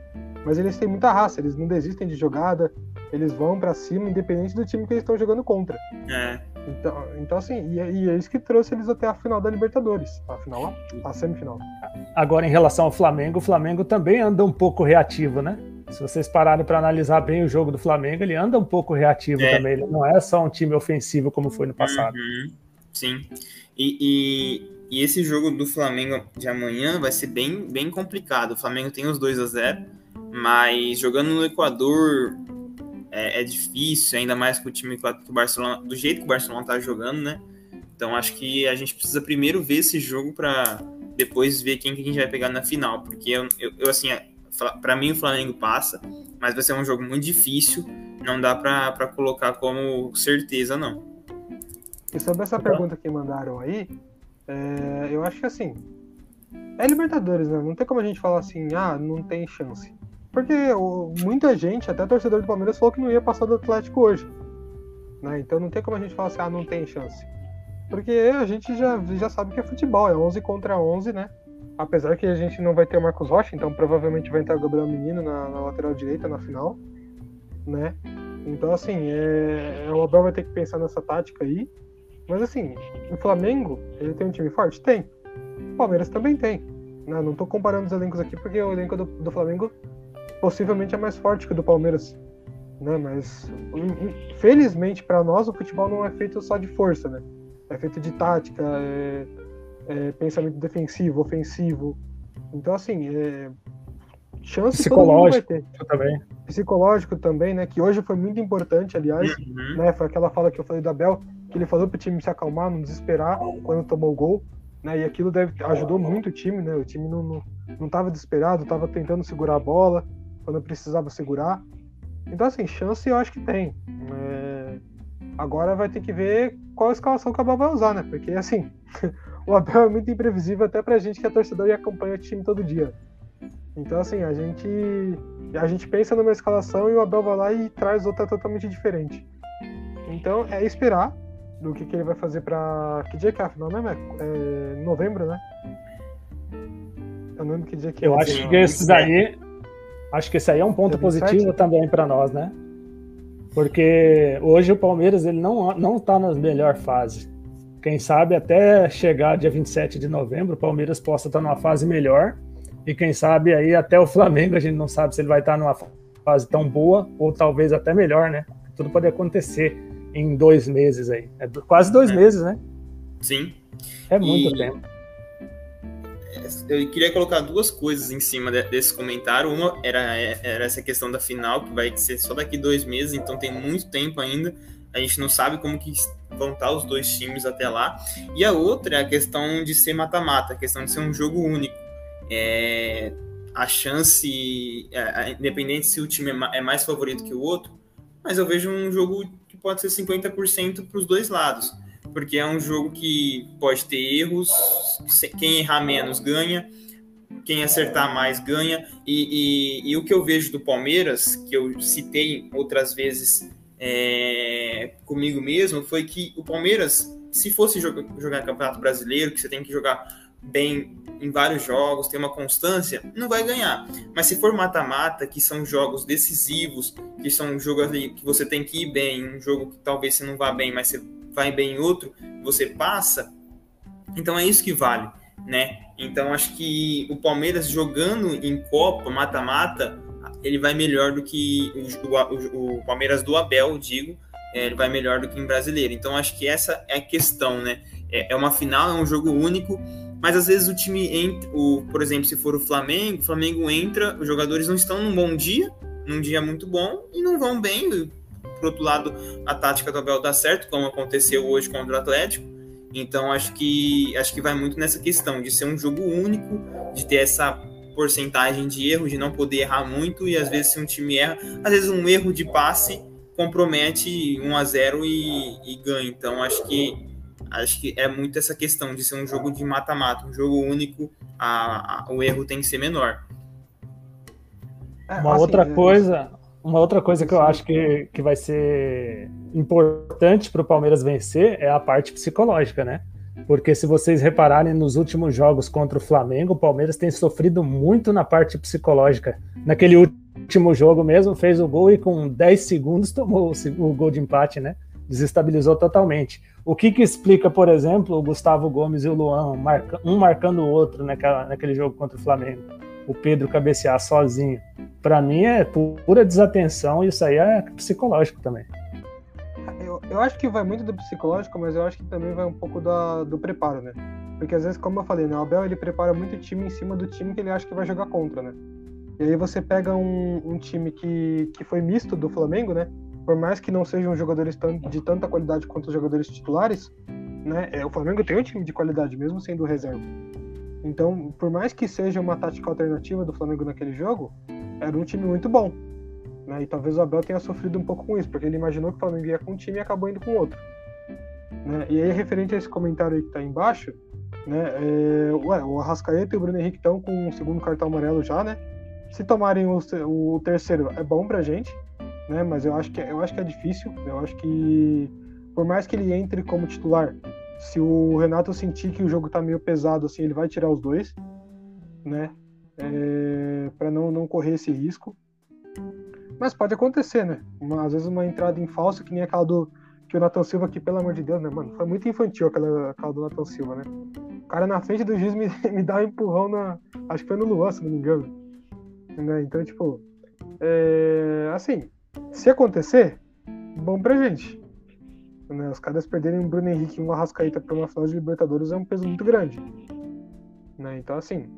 Mas eles têm muita raça, eles não desistem de jogada, eles vão para cima, independente do time que eles estão jogando contra. É. Então, então assim, e, é, e, é isso que trouxe eles até a final da Libertadores, a final, a semifinal. Agora, em relação ao Flamengo, o Flamengo também anda um pouco reativo, né? Se vocês pararem para analisar bem o jogo do Flamengo, ele anda um pouco reativo é. também. Ele não é só um time ofensivo como foi no passado. Uhum. Sim. E, e, e, esse jogo do Flamengo de amanhã vai ser bem, bem complicado. O Flamengo tem os 2 a 0 mas jogando no Equador é, é, difícil, ainda mais com o time que o Barcelona, do jeito que o Barcelona tá jogando, né? Então acho que a gente precisa primeiro ver esse jogo para depois ver quem que a gente vai pegar na final, porque eu, eu, eu assim, é, para mim o Flamengo passa, mas vai ser um jogo muito difícil, não dá para colocar como certeza não. E sobre essa pergunta que mandaram aí, é, eu acho que assim, é Libertadores, né? Não tem como a gente falar assim, ah, não tem chance. Porque muita gente, até torcedor do Palmeiras, falou que não ia passar do Atlético hoje. Né? Então não tem como a gente falar assim, ah, não tem chance. Porque a gente já, já sabe que é futebol, é 11 contra 11, né? Apesar que a gente não vai ter o Marcos Rocha, então provavelmente vai entrar o Gabriel Menino na, na lateral direita na final, né? Então, assim, é, o Abel vai ter que pensar nessa tática aí. Mas, assim, o Flamengo, ele tem um time forte? Tem. O Palmeiras também tem. Não, não tô comparando os elencos aqui porque o elenco do, do Flamengo possivelmente é mais forte que o do Palmeiras. Né? Mas, felizmente para nós, o futebol não é feito só de força, né? É feito de tática, é, é pensamento defensivo, ofensivo. Então, assim, é, chance psicológico todo mundo vai ter. também. Psicológico também, né? Que hoje foi muito importante, aliás. Uhum. Né? Foi aquela fala que eu falei da Bel, que ele falou pro time se acalmar, não desesperar quando tomou o gol. Né? E aquilo deve, ajudou muito o time, né? O time não, não, não tava desesperado, tava tentando segurar a bola quando precisava segurar. Então, assim, chance eu acho que tem. É... Agora vai ter que ver qual escalação que a Abel vai usar, né? Porque, assim, *laughs* o Abel é muito imprevisível até pra gente que é torcedor e acompanha o time todo dia. Então, assim, a gente a gente pensa numa escalação e o Abel vai lá e traz outra totalmente diferente. Então, é esperar do que, que ele vai fazer para Que dia que é a final, né, É novembro, né? Eu não lembro que dia que é. Eu acho que esse daí. Acho que esse aí é um ponto positivo também para nós, né? Porque hoje o Palmeiras ele não, não tá na melhor fase. Quem sabe até chegar dia 27 de novembro, o Palmeiras possa estar numa fase melhor e quem sabe aí até o Flamengo a gente não sabe se ele vai estar numa fase tão boa ou talvez até melhor, né? Tudo pode acontecer em dois meses aí. É quase dois é. meses, né? Sim. É muito e... tempo. Eu queria colocar duas coisas em cima desse comentário. Uma era, era essa questão da final, que vai ser só daqui dois meses, então tem muito tempo ainda. A gente não sabe como que vão estar os dois times até lá. E a outra é a questão de ser mata-mata, a questão de ser um jogo único é, a chance, é, independente se o time é, é mais favorito que o outro, mas eu vejo um jogo que pode ser 50% para os dois lados, porque é um jogo que pode ter erros, quem errar menos ganha, quem acertar mais ganha, e, e, e o que eu vejo do Palmeiras, que eu citei outras vezes é, comigo mesmo, foi que o Palmeiras, se fosse jogar, jogar Campeonato Brasileiro, que você tem que jogar bem em vários jogos, tem uma constância, não vai ganhar. Mas se for mata-mata, que são jogos decisivos, que são jogos que você tem que ir bem, um jogo que talvez você não vá bem, mas você vai bem em outro, você passa. Então é isso que vale, né? Então acho que o Palmeiras jogando em Copa, mata-mata, ele vai melhor do que o, o, o Palmeiras do Abel, digo, é, ele vai melhor do que em brasileiro. Então acho que essa é a questão, né? É, é uma final, é um jogo único mas às vezes o time entra, o, por exemplo, se for o Flamengo, o Flamengo entra, os jogadores não estão num bom dia, num dia muito bom, e não vão bem. Por outro lado, a tática do Abel dá certo, como aconteceu hoje contra o Atlético. Então acho que acho que vai muito nessa questão de ser um jogo único, de ter essa porcentagem de erro, de não poder errar muito, e às vezes se um time erra, às vezes um erro de passe compromete 1 a 0 e, e ganha. Então acho que Acho que é muito essa questão de ser um jogo de mata-mata, um jogo único, a, a, o erro tem que ser menor. É, uma assim, outra coisa, uma outra coisa que eu acho que, que vai ser importante para o Palmeiras vencer é a parte psicológica, né? Porque se vocês repararem nos últimos jogos contra o Flamengo, o Palmeiras tem sofrido muito na parte psicológica. Naquele último jogo mesmo, fez o gol e com 10 segundos tomou o, gol de empate, né? Desestabilizou totalmente. O que, que explica, por exemplo, o Gustavo Gomes e o Luan, um marcando o outro naquela, naquele jogo contra o Flamengo? O Pedro cabecear sozinho. Para mim é pura desatenção e isso aí é psicológico também. Eu, eu acho que vai muito do psicológico, mas eu acho que também vai um pouco do preparo, né? Porque às vezes, como eu falei, né, o Abel ele prepara muito o time em cima do time que ele acha que vai jogar contra, né? E aí você pega um, um time que, que foi misto do Flamengo, né? por mais que não sejam jogadores de tanta qualidade quanto os jogadores titulares, né, é, o Flamengo tem um time de qualidade, mesmo sendo reserva. Então, por mais que seja uma tática alternativa do Flamengo naquele jogo, era um time muito bom. Né, e talvez o Abel tenha sofrido um pouco com isso, porque ele imaginou que o Flamengo ia com um time e acabou indo com outro. Né, e aí, referente a esse comentário aí que está embaixo, né, é, ué, o Arrascaeta e o Bruno Henrique estão com o segundo cartão amarelo já, né? Se tomarem o, o terceiro, é bom pra gente, né? Mas eu acho que eu acho que é difícil. Eu acho que por mais que ele entre como titular, se o Renato sentir que o jogo tá meio pesado assim, ele vai tirar os dois, né? É, para não não correr esse risco. Mas pode acontecer, né? Uma, às vezes uma entrada em falso, que nem aquela do que o Nathan Silva aqui, pelo amor de Deus, né, mano? Foi muito infantil aquela, aquela do Nathan Silva, né? O cara na frente do juiz me, *laughs* me dá um empurrão na. Acho que foi no Luan, se não me engano. Né? Então, tipo, é, assim, se acontecer, bom pra gente. Né? Os caras perderem o Bruno Henrique e um Arrascaeta pra uma final de Libertadores é um peso muito grande. Né? Então, assim,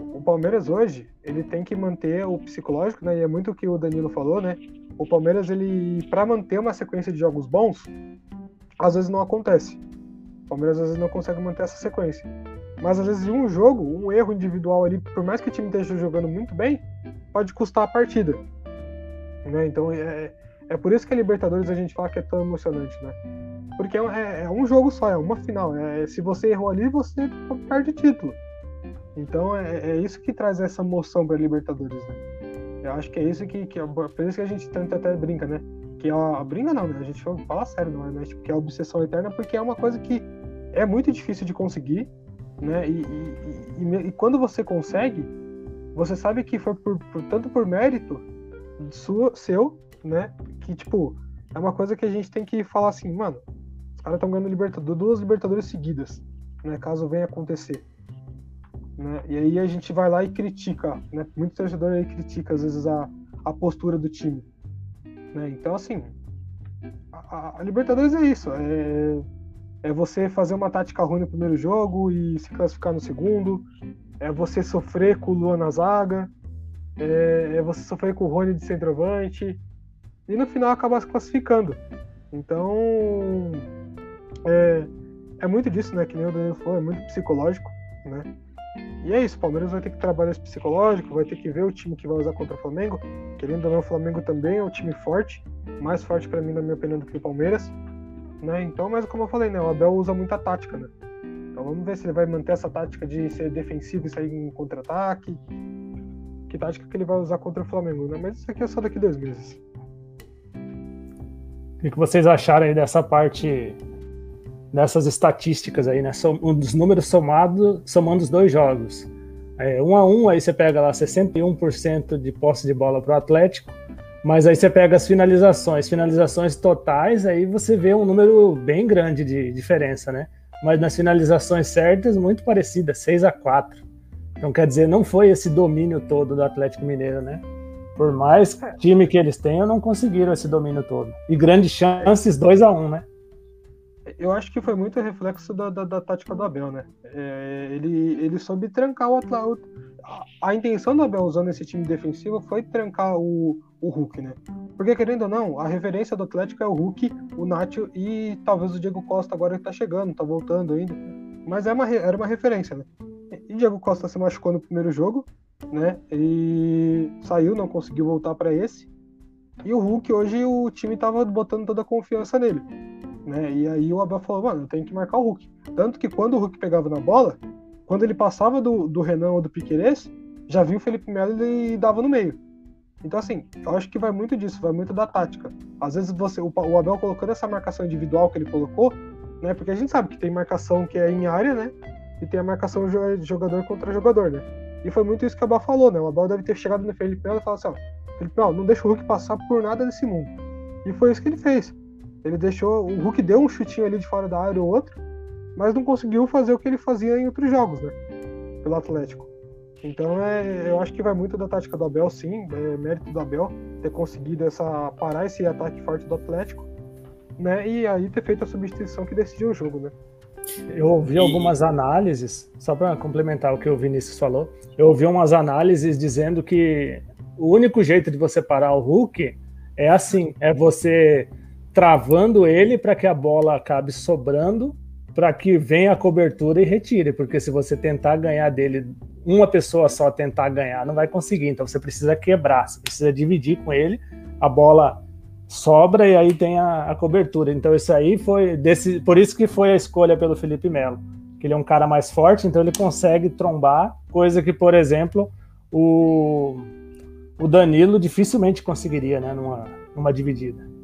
o Palmeiras hoje, ele tem que manter o psicológico, né? E é muito o que o Danilo falou, né? O Palmeiras, ele, para manter uma sequência de jogos bons, às vezes não acontece. O Palmeiras às vezes não consegue manter essa sequência. Mas às vezes um jogo, um erro individual ali, por mais que o time esteja jogando muito bem, pode custar a partida. Né? Então é, é por isso que a Libertadores a gente fala que é tão emocionante, né? Porque é, é, é um jogo só, é uma final. É, se você errou ali, você perde título. Então é, é isso que traz essa emoção para Libertadores, né? Eu acho que é isso que, que é por isso que a gente tanto até brinca, né? Que é a, brinca não, né? A gente fala sério, não é? Né? Tipo, que é a obsessão eterna, porque é uma coisa que é muito difícil de conseguir, né? E, e, e, e quando você consegue, você sabe que foi por, por tanto por mérito seu, né? Que tipo é uma coisa que a gente tem que falar assim, mano. Os caras estão ganhando Libertadores, duas Libertadores seguidas, né? Caso venha acontecer. Né? E aí a gente vai lá e critica, né? Muito torcedor aí critica às vezes a, a postura do time. Né? Então, assim, a, a, Libertadores é isso. É, é você fazer uma tática ruim no primeiro jogo e se classificar no segundo. É você sofrer com o Luan na zaga. É, é você sofrer com o Rony de centroavante. E no final acabar se classificando. Então, é, é muito disso, né? Que nem o Danilo falou, é muito psicológico, né? E é isso, o Palmeiras vai ter que trabalhar esse psicológico, vai ter que ver o time que vai usar contra o Flamengo. Querendo ou não, o Flamengo também é um time forte, mais forte para mim, na minha opinião, do que o Palmeiras. Né? Então, mas como eu falei, né, o Abel usa muita tática, né? Então vamos ver se ele vai manter essa tática de ser defensivo e sair em contra-ataque. Que tática que ele vai usar contra o Flamengo, né? Mas isso aqui é só daqui dois meses. O que vocês acharam aí dessa parte nessas estatísticas aí, né? Os números somados, somando os dois jogos. É, um a um, aí você pega lá 61% de posse de bola para o Atlético, mas aí você pega as finalizações, finalizações totais, aí você vê um número bem grande de diferença, né? Mas nas finalizações certas, muito parecida, 6 a 4 Então, quer dizer, não foi esse domínio todo do Atlético Mineiro, né? Por mais time que eles tenham, não conseguiram esse domínio todo. E grandes chances, 2 a 1 né? eu acho que foi muito reflexo da, da, da tática do Abel, né? É, ele, ele soube trancar o Atlético. A intenção do Abel usando esse time defensivo foi trancar o, o Hulk, né? Porque, querendo ou não, a referência do Atlético é o Hulk, o Nacho e talvez o Diego Costa agora que tá chegando, tá voltando ainda. Mas é uma, era uma referência, né? E Diego Costa se machucou no primeiro jogo, né? Ele saiu, não conseguiu voltar para esse. E o Hulk, hoje o time tava botando toda a confiança nele. Né? E aí o Abel falou, mano, eu tenho que marcar o Hulk. Tanto que quando o Hulk pegava na bola, quando ele passava do, do Renan ou do Piqueires, já viu o Felipe Melo e dava no meio. Então, assim, eu acho que vai muito disso, vai muito da tática. Às vezes você, o, o Abel colocando essa marcação individual que ele colocou, né? Porque a gente sabe que tem marcação que é em área, né? E tem a marcação jogador contra jogador, né? E foi muito isso que o Abel falou, né? O Abel deve ter chegado no Felipe Melo e falado assim, ó, Felipe Melo, não deixa o Hulk passar por nada desse mundo. E foi isso que ele fez. Ele deixou. O Hulk deu um chutinho ali de fora da área ou outro, mas não conseguiu fazer o que ele fazia em outros jogos, né? Pelo Atlético. Então é, eu acho que vai muito da tática do Abel, sim. É mérito do Abel ter conseguido essa, parar esse ataque forte do Atlético, né? E aí ter feito a substituição que decidiu o jogo, né? Eu ouvi algumas análises, só para complementar o que o Vinícius falou, eu ouvi umas análises dizendo que o único jeito de você parar o Hulk é assim, é você travando ele para que a bola acabe sobrando, para que venha a cobertura e retire, porque se você tentar ganhar dele, uma pessoa só tentar ganhar, não vai conseguir. Então você precisa quebrar, você precisa dividir com ele, a bola sobra e aí tem a, a cobertura. Então isso aí foi desse, por isso que foi a escolha pelo Felipe Melo, que ele é um cara mais forte, então ele consegue trombar, coisa que, por exemplo, o, o Danilo dificilmente conseguiria, né, numa, numa dividida.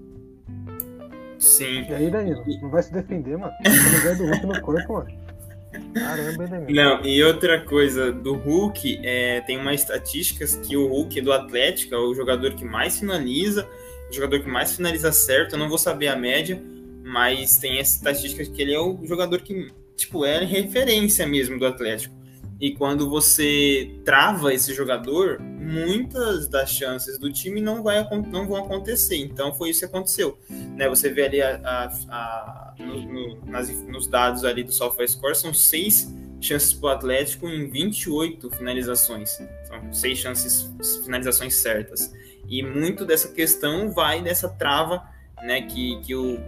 Sim. E aí, Danilo? Não vai se defender, mano? Tá do Hulk no corpo, mano. Caramba, Danilo. Não, e outra coisa, do Hulk, é, tem uma estatística que o Hulk do Atlético é o jogador que mais finaliza, jogador que mais finaliza certo, eu não vou saber a média, mas tem essa estatística que ele é o jogador que tipo, é referência mesmo do Atlético. E quando você trava esse jogador, muitas das chances do time não, vai, não vão acontecer. Então foi isso que aconteceu. Né? Você vê ali a, a, a no, no, nas, nos dados ali do SofaScore, são seis chances para o Atlético em 28 finalizações. São seis chances, finalizações certas. E muito dessa questão vai dessa trava né, que, que o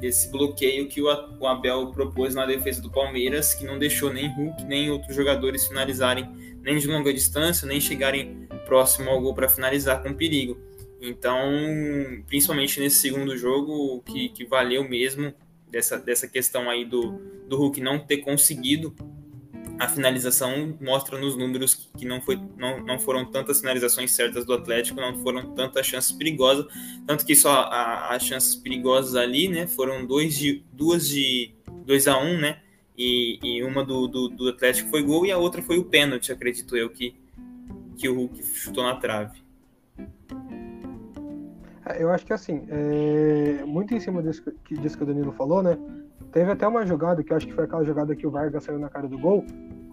desse bloqueio que o Abel propôs na defesa do Palmeiras, que não deixou nem Hulk nem outros jogadores finalizarem nem de longa distância, nem chegarem próximo ao gol para finalizar com perigo. Então, principalmente nesse segundo jogo, que, que valeu mesmo dessa, dessa questão aí do, do Hulk não ter conseguido a finalização mostra nos números que não, foi, não, não foram tantas finalizações certas do Atlético, não foram tantas chances perigosas, tanto que só as chances perigosas ali, né, foram dois de, duas de 2 a 1 um, né, e, e uma do, do, do, Atlético foi gol e a outra foi o pênalti, acredito eu, que, que o Hulk chutou na trave. É, eu acho que assim, é, muito em cima disso que, disso que o Danilo falou, né, Teve até uma jogada, que eu acho que foi aquela jogada que o Vargas saiu na cara do gol,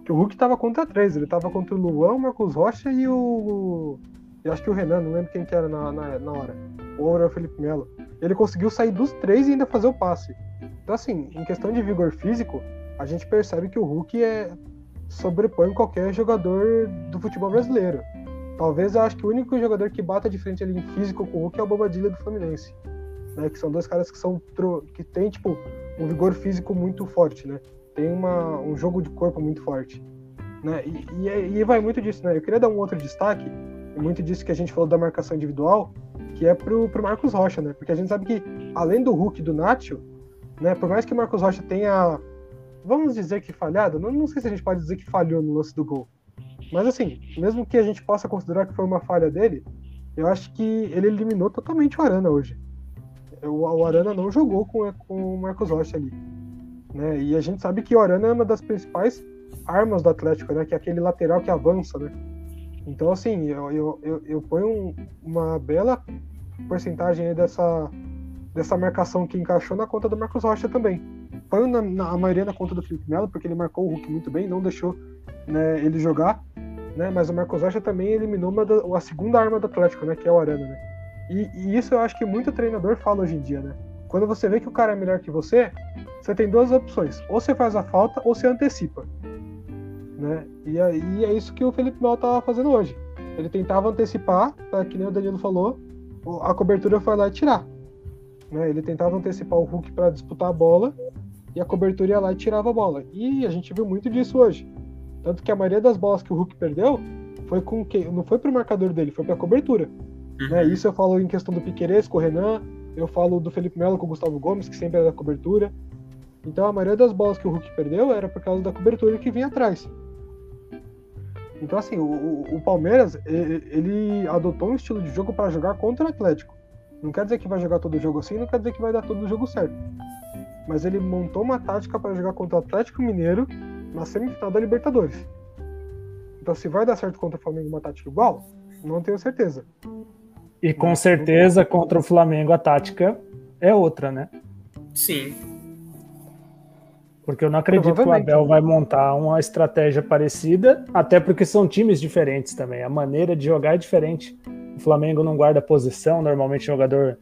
que o Hulk tava contra três. Ele tava contra o Luan, o Marcos Rocha e o. Eu acho que o Renan, não lembro quem que era na, na, na hora. Ou era o Felipe Melo. Ele conseguiu sair dos três e ainda fazer o passe. Então, assim, em questão de vigor físico, a gente percebe que o Hulk é sobrepõe qualquer jogador do futebol brasileiro. Talvez eu acho que o único jogador que bata de frente ali em físico com o Hulk é o Bobadilha do Fluminense. Né, que são dois caras que são que tem tipo um vigor físico muito forte, né? Tem uma, um jogo de corpo muito forte. Né? E, e, é, e, vai muito disso, né? Eu queria dar um outro destaque, muito disso que a gente falou da marcação individual, que é pro, pro Marcos Rocha, né? Porque a gente sabe que, além do Hulk e do Nacho, né? Por mais que o Marcos Rocha tenha, vamos dizer que falhado, não, não sei se a gente pode dizer que falhou no lance do gol. Mas assim, mesmo que a gente possa considerar que foi uma falha dele, eu acho que ele eliminou totalmente o Arana hoje o, Arana não jogou com, com o Marcos Rocha ali. Né? E a gente sabe que o Arana é uma das principais armas do Atlético, né? Que é aquele lateral que avança, né? Então, assim, eu, eu, eu, eu ponho um, uma bela porcentagem dessa, dessa marcação que encaixou na conta do Marcos Rocha também. Ponho na, na, a maioria na conta do Felipe Melo, porque ele marcou o Hulk muito bem, não deixou né, ele jogar. Né? Mas o Marcos Rocha também eliminou da, a segunda arma do Atlético, né? Que é o Arana, né? E, e, isso eu acho que muito treinador fala hoje em dia, né? Quando você vê que o cara é melhor que você, você tem duas opções: ou você faz a falta ou você antecipa. Né? E, e é isso que o Felipe Melo estava fazendo hoje. Ele tentava antecipar, tá, que nem o Danilo falou, a cobertura foi lá e tirar. Né? Ele tentava antecipar o Hulk para disputar a bola e a cobertura ia lá e tirava a bola. E a gente viu muito disso hoje. Tanto que a maioria das bolas que o Hulk perdeu foi com que não foi pro marcador dele, foi para a cobertura. Uhum. Né? Isso eu falo em questão do Piqueires com o Renan, eu falo do Felipe Melo com o Gustavo Gomes, que sempre era da cobertura. Então a maioria das bolas que o Hulk perdeu era por causa da cobertura que vinha atrás. Então, assim, o, o Palmeiras, ele adotou um estilo de jogo para jogar contra o Atlético. Não quer dizer que vai jogar todo o jogo assim, não quer dizer que vai dar todo o jogo certo. Mas ele montou uma tática para jogar contra o Atlético Mineiro na semifinal da Libertadores. Então, se vai dar certo contra o Flamengo uma tática igual, não tenho certeza. E com certeza contra o Flamengo a tática é outra, né? Sim. Porque eu não acredito que o Abel vai montar uma estratégia parecida, até porque são times diferentes também. A maneira de jogar é diferente. O Flamengo não guarda posição, normalmente o jogador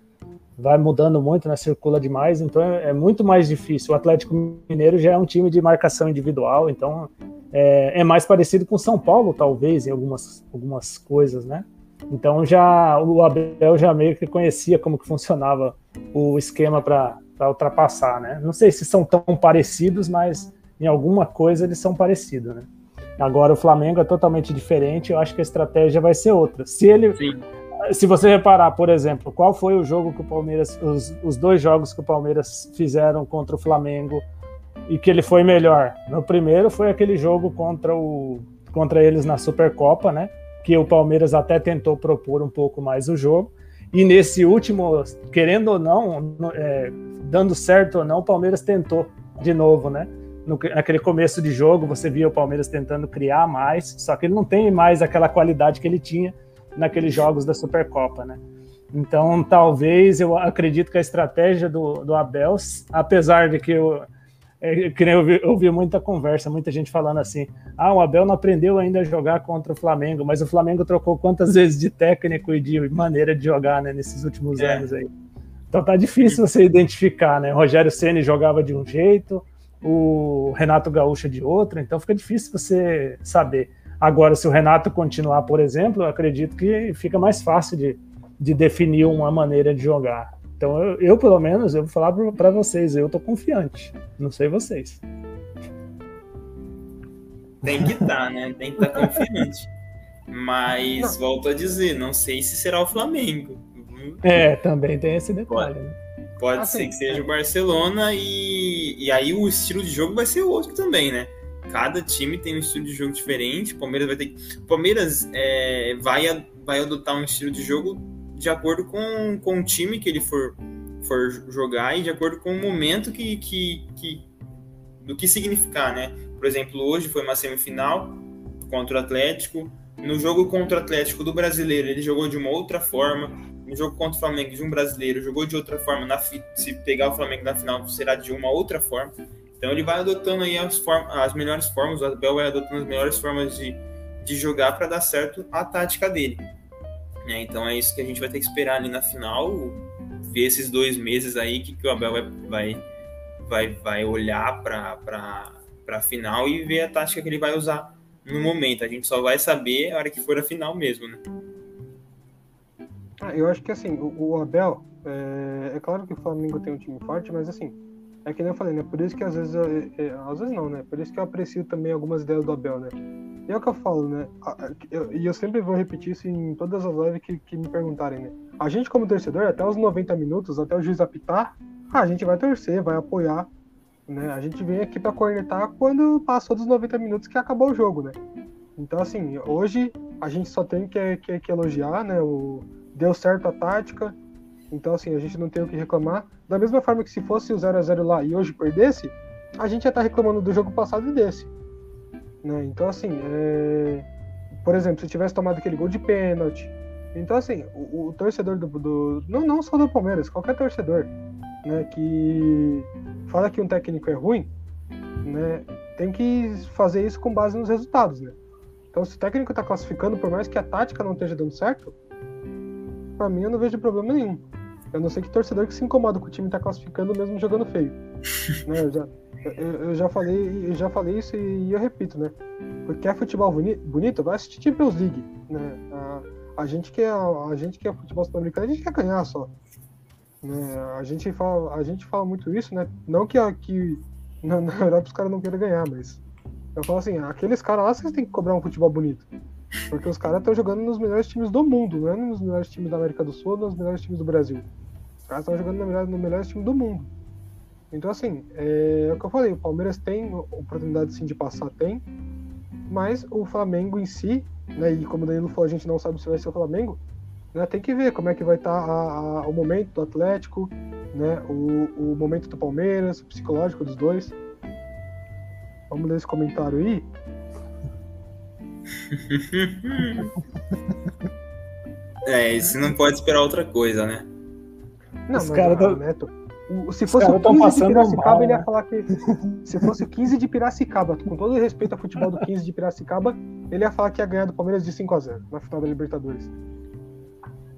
vai mudando muito, né? circula demais, então é, é muito mais difícil. O Atlético Mineiro já é um time de marcação individual, então é, é mais parecido com o São Paulo, talvez, em algumas, algumas coisas, né? Então já o Abel já meio que conhecia como que funcionava o esquema para ultrapassar, né? Não sei se são tão parecidos, mas em alguma coisa eles são parecidos, né? Agora o Flamengo é totalmente diferente, eu acho que a estratégia vai ser outra. Se ele Sim. Se você reparar, por exemplo, qual foi o jogo que o Palmeiras, os, os dois jogos que o Palmeiras fizeram contra o Flamengo e que ele foi melhor? No primeiro foi aquele jogo contra o contra eles na Supercopa, né? Que o Palmeiras até tentou propor um pouco mais o jogo. E nesse último, querendo ou não, é, dando certo ou não, o Palmeiras tentou de novo, né? No, naquele começo de jogo, você via o Palmeiras tentando criar mais, só que ele não tem mais aquela qualidade que ele tinha naqueles jogos da Supercopa, né? Então, talvez eu acredito que a estratégia do, do Abel, apesar de que eu, é, que nem eu ouvi, eu ouvi, muita conversa, muita gente falando assim: ah, o Abel não aprendeu ainda a jogar contra o Flamengo, mas o Flamengo trocou quantas *laughs* vezes de técnico e de maneira de jogar né, nesses últimos é. anos aí. Então tá difícil você identificar, né? O Rogério Ceni jogava de um jeito, o Renato Gaúcho de outro, então fica difícil você saber. Agora, se o Renato continuar, por exemplo, eu acredito que fica mais fácil de, de definir uma maneira de jogar. Então, eu, eu pelo menos, eu vou falar para vocês, eu tô confiante. Não sei vocês. Tem que estar, tá, né? Tem que estar tá confiante. Mas, não. volto a dizer, não sei se será o Flamengo. É, também tem esse detalhe. Pode, né? pode ah, ser sim. que seja o Barcelona e, e aí o estilo de jogo vai ser outro também, né? Cada time tem um estilo de jogo diferente. O Palmeiras vai ter O Palmeiras é, vai, vai adotar um estilo de jogo de acordo com, com o time que ele for, for jogar e de acordo com o momento que, que, que do que significar, né? Por exemplo, hoje foi uma semifinal contra o Atlético. No jogo contra o Atlético do brasileiro, ele jogou de uma outra forma. No jogo contra o Flamengo de um brasileiro, jogou de outra forma. Na, se pegar o Flamengo na final, será de uma outra forma. Então ele vai adotando aí as, form as melhores formas, o Abel vai adotando as melhores formas de, de jogar para dar certo a tática dele. Né? Então é isso que a gente vai ter que esperar ali na final, ver esses dois meses aí que, que o Abel vai, vai, vai, vai olhar para a final e ver a tática que ele vai usar no momento. A gente só vai saber a hora que for a final mesmo, né? Ah, eu acho que assim, o, o Abel, é, é, claro que o Flamengo tem um time forte, mas assim, é que nem eu falei, né? Por isso que às vezes, é, às vezes não, né? Por isso que eu aprecio também algumas ideias do Abel, né? É o que eu falo, né? E eu, eu, sempre vou repetir isso em todas as lives que, que me perguntarem, né? A gente, como torcedor, até os 90 minutos, até o juiz apitar, a gente vai torcer, vai apoiar. Né? A gente vem aqui para cornetar quando passou dos 90 minutos que acabou o jogo, né? Então, assim, hoje a gente só tem que, que, que elogiar, né? O, deu certo a tática, então, assim, a gente não tem o que reclamar. Da mesma forma que se fosse o 0 a 0 lá e hoje perdesse, a gente ia estar tá reclamando do jogo passado e desse. Né? Então, assim, é... por exemplo, se tivesse tomado aquele gol de pênalti. Então, assim, o, o torcedor do, do, Não, não só do Palmeiras, qualquer torcedor né, que fala que um técnico é ruim, né, tem que fazer isso com base nos resultados. Né? Então, se o técnico está classificando, por mais que a tática não esteja dando certo, para mim eu não vejo problema nenhum. Eu não sei que torcedor que se incomoda com o time tá classificando mesmo jogando feio. né? eu, já, eu, já falei, eu já falei isso e eu repito, né? Porque é futebol boni bonito, vai assistir Champions League, né? A, a gente quer a, a gente quer futebol sul-americano, a gente quer ganhar só. Né? A gente fala, a gente fala muito isso, né? Não que aqui *laughs* na, na Europa os caras não queiram ganhar, mas eu falo assim, aqueles caras lá vocês têm que cobrar um futebol bonito. Porque os caras estão jogando nos melhores times do mundo, não é nos melhores times da América do Sul, nos melhores times do Brasil. Os caras estão jogando no melhor, no melhor time do mundo. Então, assim, é, é, o que eu falei, o Palmeiras tem oportunidade sim de passar, tem, mas o Flamengo em si, né, e como o Danilo falou, a gente não sabe se vai ser o Flamengo, né, tem que ver como é que vai estar tá o momento do Atlético, né, o, o momento do Palmeiras, o psicológico dos dois. Vamos ler esse comentário aí. *laughs* é, isso não pode esperar outra coisa, né? Não, Os mas, cara ah, Neto, se fosse o 15 de Piracicaba, mal, ele ia né? falar que. Se fosse o 15 de Piracicaba, com todo respeito ao futebol do 15 de Piracicaba, ele ia falar que ia ganhar do Palmeiras de 5x0 na final da Libertadores.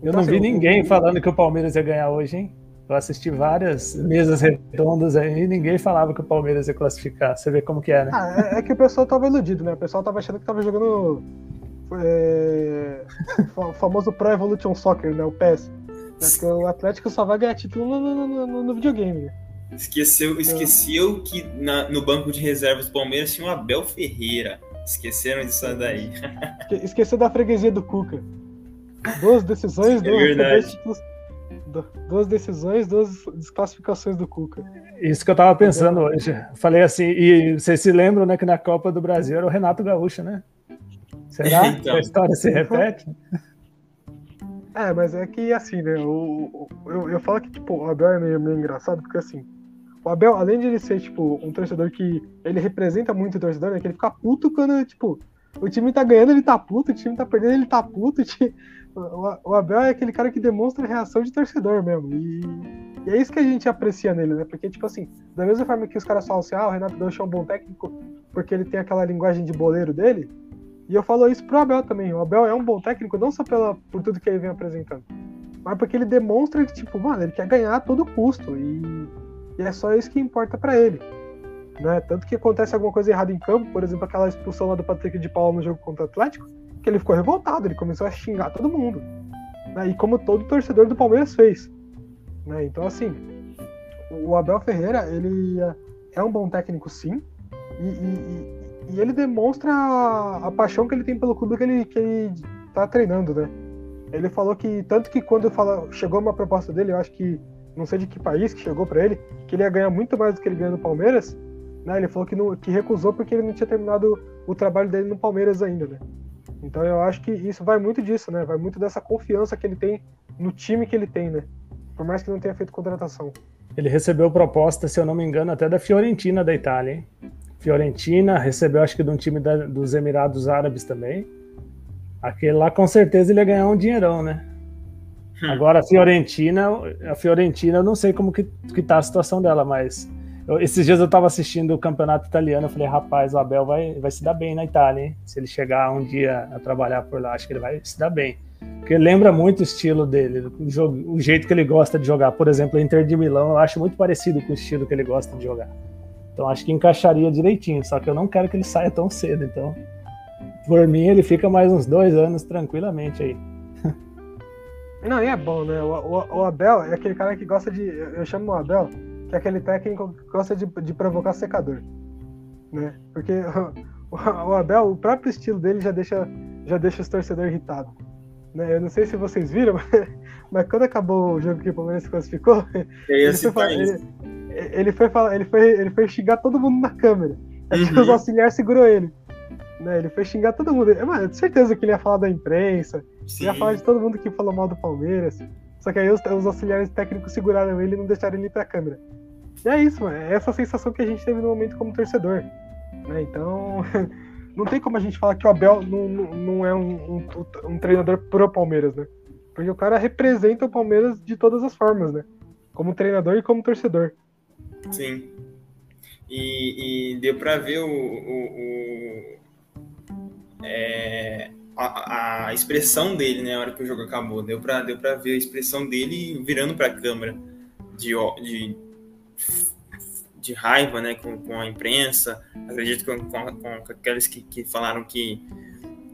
Eu então, não assim, vi ninguém falando que o Palmeiras ia ganhar hoje, hein? Eu assisti várias mesas redondas aí e ninguém falava que o Palmeiras ia classificar. Você vê como que é, né? Ah, é, é que o pessoal tava iludido, né? O pessoal tava achando que tava jogando é, o famoso Pro Evolution Soccer, né? O PES. Né? Porque o Atlético só vai ganhar título no, no, no, no videogame? Esqueceu, esqueceu que na, no banco de reservas do Palmeiras tinha o Abel Ferreira. Esqueceram disso daí. Esqueceu da freguesia do Cuca. Duas decisões, *laughs* é dois títulos duas decisões, duas desclassificações do Cuca. Isso que eu tava pensando hoje. Falei assim, e vocês se lembram, né, que na Copa do Brasil era o Renato Gaúcho, né? Será *laughs* então. que a história se *laughs* repete? É, mas é que assim, né? O, o eu, eu falo que tipo, o Abel é meio, meio engraçado, porque assim, o Abel, além de ele ser, tipo, um torcedor que ele representa muito o torcedor, né? Que ele fica puto quando, tipo, o time tá ganhando, ele tá puto, o time tá perdendo, ele tá puto. *laughs* O Abel é aquele cara que demonstra reação de torcedor mesmo. E, e, é isso que a gente aprecia nele, né? Porque, tipo assim, da mesma forma que os caras falam assim, ah, o Renato Gaúcho é um bom técnico porque ele tem aquela linguagem de boleiro dele, e eu falo isso pro Abel também. O Abel é um bom técnico, não só pela, por tudo que ele vem apresentando, mas porque ele demonstra que, tipo, mano, ele quer ganhar a todo custo. E, e é só isso que importa para ele. Né? Tanto que acontece alguma coisa errada em campo, por exemplo, aquela expulsão lá do Patrick de Paula no jogo contra o Atlético, que ele ficou revoltado, ele começou a xingar todo mundo. Né? E como todo torcedor do Palmeiras fez. Né? Então, assim, o Abel Ferreira, ele é um bom técnico, sim, e, e, e ele demonstra a, a, paixão que ele tem pelo clube que ele, que ele tá treinando, né? Ele falou que, tanto que quando fala, chegou uma proposta dele, eu acho que, não sei de que país que chegou para ele, que ele ia ganhar muito mais do que ele ganha no Palmeiras, né? Ele falou que, não, que recusou porque ele não tinha terminado o trabalho dele no Palmeiras ainda, né? Então eu acho que isso vai muito disso, né? Vai muito dessa confiança que ele tem no time que ele tem, né? Por mais que não tenha feito contratação. Ele recebeu proposta, se eu não me engano, até da Fiorentina da Itália, hein? Fiorentina, recebeu acho que de um time da, dos Emirados Árabes também. Aquele lá com certeza ele ia ganhar um dinheirão, né? Hum. Agora a Fiorentina, a Fiorentina eu não sei como que, que tá a situação dela, mas eu, esses dias eu tava assistindo o campeonato italiano, eu falei, rapaz, o Abel vai, vai se dar bem na Itália, hein? Se ele chegar um dia a trabalhar por lá, acho que ele vai se dar bem. Porque lembra muito o estilo dele, o, jogo, o jeito que ele gosta de jogar. Por exemplo, o Inter de Milão, eu acho muito parecido com o estilo que ele gosta de jogar. Então acho que encaixaria direitinho, só que eu não quero que ele saia tão cedo. Então, por mim, ele fica mais uns dois anos tranquilamente aí. *laughs* Não, e é bom, né? O, o, o, Abel é aquele cara que gosta de. Eu chamo o Abel, que é aquele técnico que gosta de, de provocar secador. Né? Porque *laughs* o, o, Abel, o próprio estilo dele já deixa, já deixa os torcedores irritados. Né? Eu não sei se vocês viram, mas, *laughs* mas quando acabou o jogo que o Palmeiras classificou, ele, foi, ele, ele foi falar, ele foi, ele foi xingar todo mundo na câmera. Aí uhum. os auxiliares segurou ele. Né, ele foi xingar todo mundo. Mano, eu tenho certeza que ele ia falar da imprensa, ia falar de todo mundo que falou mal do Palmeiras. Só que aí os, os auxiliares técnicos seguraram ele e não deixaram ele ir pra câmera. E é isso, mano. É essa sensação que a gente teve no momento como torcedor. Né? Então, *laughs* não tem como a gente falar que o Abel não, não é um, um, um treinador pro Palmeiras, né? Porque o cara representa o Palmeiras de todas as formas, né? Como treinador e como torcedor. Sim. E, e deu para ver o, o, o é, a, a, expressão dele, né, na hora que o jogo acabou. Deu para deu pra ver a expressão dele virando para a câmera de, de, de raiva, né, com, com a imprensa. Acredito com, com, com aqueles que, que falaram que,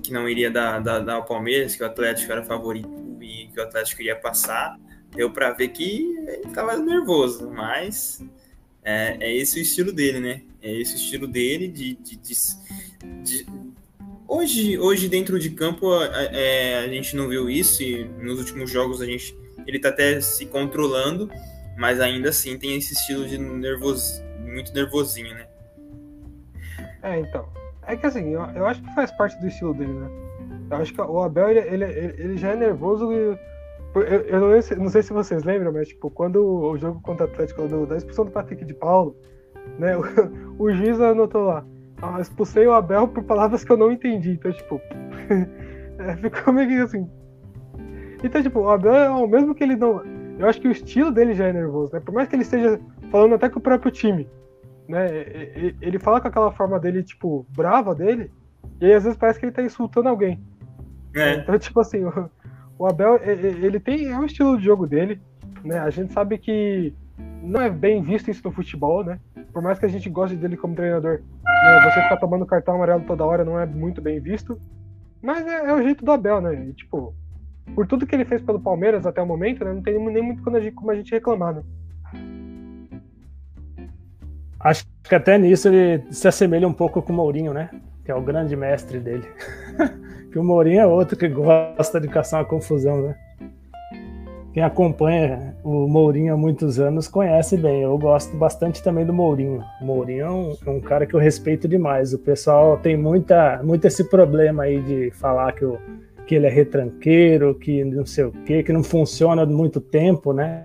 que não iria dar, dar, dar ao Palmeiras, que o Atlético era favorito e que o Atlético ia passar. Deu para ver que ele estava nervoso, mas é, é esse o estilo dele, né? É esse o estilo dele de, de, de, de... Hoje, hoje dentro de campo a, é, a gente não viu isso e nos últimos jogos a gente ele tá até se controlando, mas ainda assim tem esse estilo de nervoso, muito nervosinho, né? É, então. É que assim, eu, eu acho que faz parte do estilo dele, né? Eu acho que o Abel, ele, ele, ele já é nervoso eu, eu não, sei, não, sei, se vocês lembram, mas tipo, quando o jogo contra o Atlético do, da expulsão do Patrick de Paulo, né, *laughs* o, o juiz anotou lá, ah, expulsei o Abel por palavras que eu não entendi. Então, tipo, *laughs* é, ficou meio que assim. Então, tipo, o Abel, é mesmo que ele não. Eu acho que o estilo dele já é nervoso, né? Por mais que ele esteja falando até com o próprio time, né? Ele fala com aquela forma dele, tipo, brava dele, e aí às vezes parece que ele tá insultando alguém. É. Então, tipo assim, o Abel, ele tem é o estilo de jogo dele, né? A gente sabe que não é bem visto isso no futebol, né? Por mais que a gente goste dele como treinador, né? você ficar tomando cartão amarelo toda hora não é muito bem visto. Mas é, é o jeito do Abel, né? E, tipo, por tudo que ele fez pelo Palmeiras até o momento, né? Não tem nem muito como a gente, como a gente reclamar, né? Acho que até nisso ele se assemelha um pouco com o Mourinho, né? Que é o grande mestre dele. *laughs* que o Mourinho é outro que gosta de caçar uma confusão, né? Quem acompanha o Mourinho há muitos anos conhece bem. Eu gosto bastante também do Mourinho. O Mourinho é um, é um cara que eu respeito demais. O pessoal tem muita, muito esse problema aí de falar que, que ele é retranqueiro, que não sei o quê, que não funciona muito tempo, né?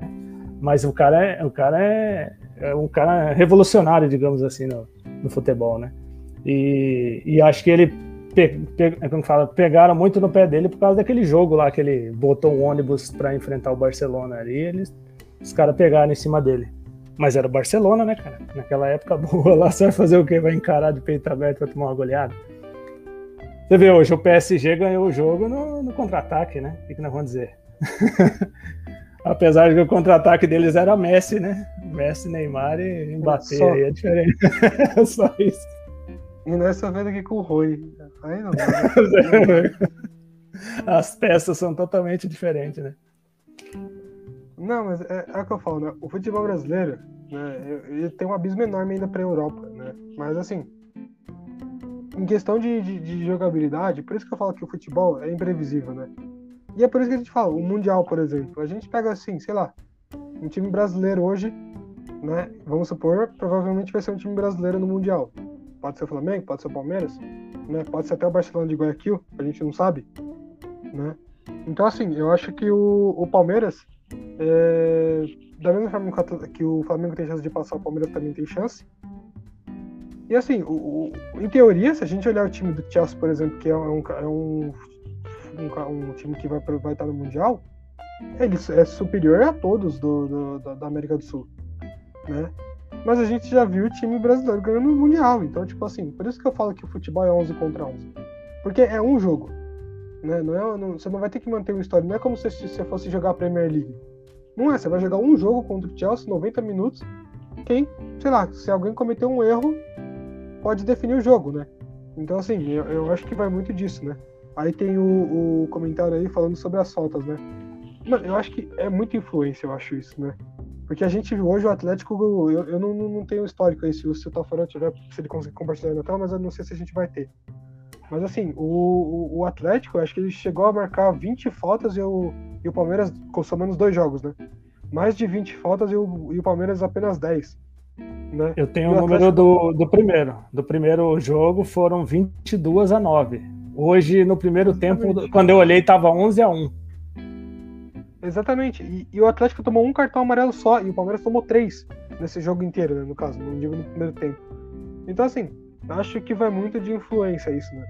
Mas o cara é, o cara é, é um cara revolucionário, digamos assim, no, no futebol, né? E, e acho que ele pe, pe, é como fala, pegaram muito no pé dele por causa daquele jogo lá que ele botou um ônibus para enfrentar o Barcelona ali, eles os caras pegaram em cima dele. Mas era o Barcelona, né, cara? Naquela época *laughs* boa lá, você vai fazer o quê? Vai encarar de peito aberto pra tomar uma goleada? Você vê hoje, o PSG ganhou o jogo no, no contra-ataque, né? O que, que nós vamos dizer? *laughs* Apesar de que o contra-ataque deles era Messi, né? Messi, Neymar e Mbappé, só... aí é diferente. *laughs* só isso. E nessa vez aqui com o Rui. Aí não dá. Né? *laughs* As peças são totalmente diferentes, né? Não, mas é, é o que eu falo, né? O futebol brasileiro, né, ele tem um abismo enorme ainda para a Europa, né? Mas assim, em questão de, de, de, jogabilidade, por isso que eu falo que o futebol é imprevisível, né? E é por isso que a gente fala, o Mundial, por exemplo, a gente pega assim, sei lá, um time brasileiro hoje, né? Vamos supor, provavelmente vai ser um time brasileiro no Mundial. Pode ser o Flamengo, pode ser o Palmeiras, né? Pode ser até o Barcelona de Guayaquil, a gente não sabe, né? Então, assim, eu acho que o, o Palmeiras é, da mesma forma que o Flamengo tem chance de passar, o Palmeiras também tem chance. E assim, o, o, em teoria, se a gente olhar o time do Chelsea, por exemplo, que é um, é um, um, um time que vai, vai estar no Mundial, ele é superior a todos do, do, da, América do Sul. Né? Mas a gente já viu o time brasileiro ganhando o Mundial. Então, tipo assim, por isso que eu falo que o futebol é 11 contra 11. Porque é um jogo. Né? Não é, não, você não vai ter que manter uma história. Não é como se você fosse jogar a Premier League. Não é, você vai jogar um jogo contra o Chelsea, 90 minutos. Quem, sei lá, se alguém cometer um erro, pode definir o jogo, né? Então, assim, eu, eu acho que vai muito disso, né? Aí tem o, o, comentário aí falando sobre as faltas, né? Mano, eu acho que é muita influência, eu acho isso, né? Porque a gente, hoje, o Atlético, eu, eu não, não tenho histórico aí, se o Tafarel tiver, se ele conseguir compartilhar na tela, mas eu não sei se a gente vai ter. Mas assim, o, o Atlético, acho que ele chegou a marcar 20 faltas e o, e o Palmeiras, somando dois jogos, né? Mais de 20 faltas e o, e o Palmeiras apenas 10. Né? Eu tenho o, o número do, do primeiro. Do primeiro jogo foram 22 a 9. Hoje, no primeiro Exatamente. tempo, quando eu olhei, estava 11 a 1. Exatamente. E, e, o Atlético tomou um cartão amarelo só e o Palmeiras tomou três nesse jogo inteiro, né, no caso, não digo no primeiro tempo. Então, assim, acho que vai muito de influência isso, né?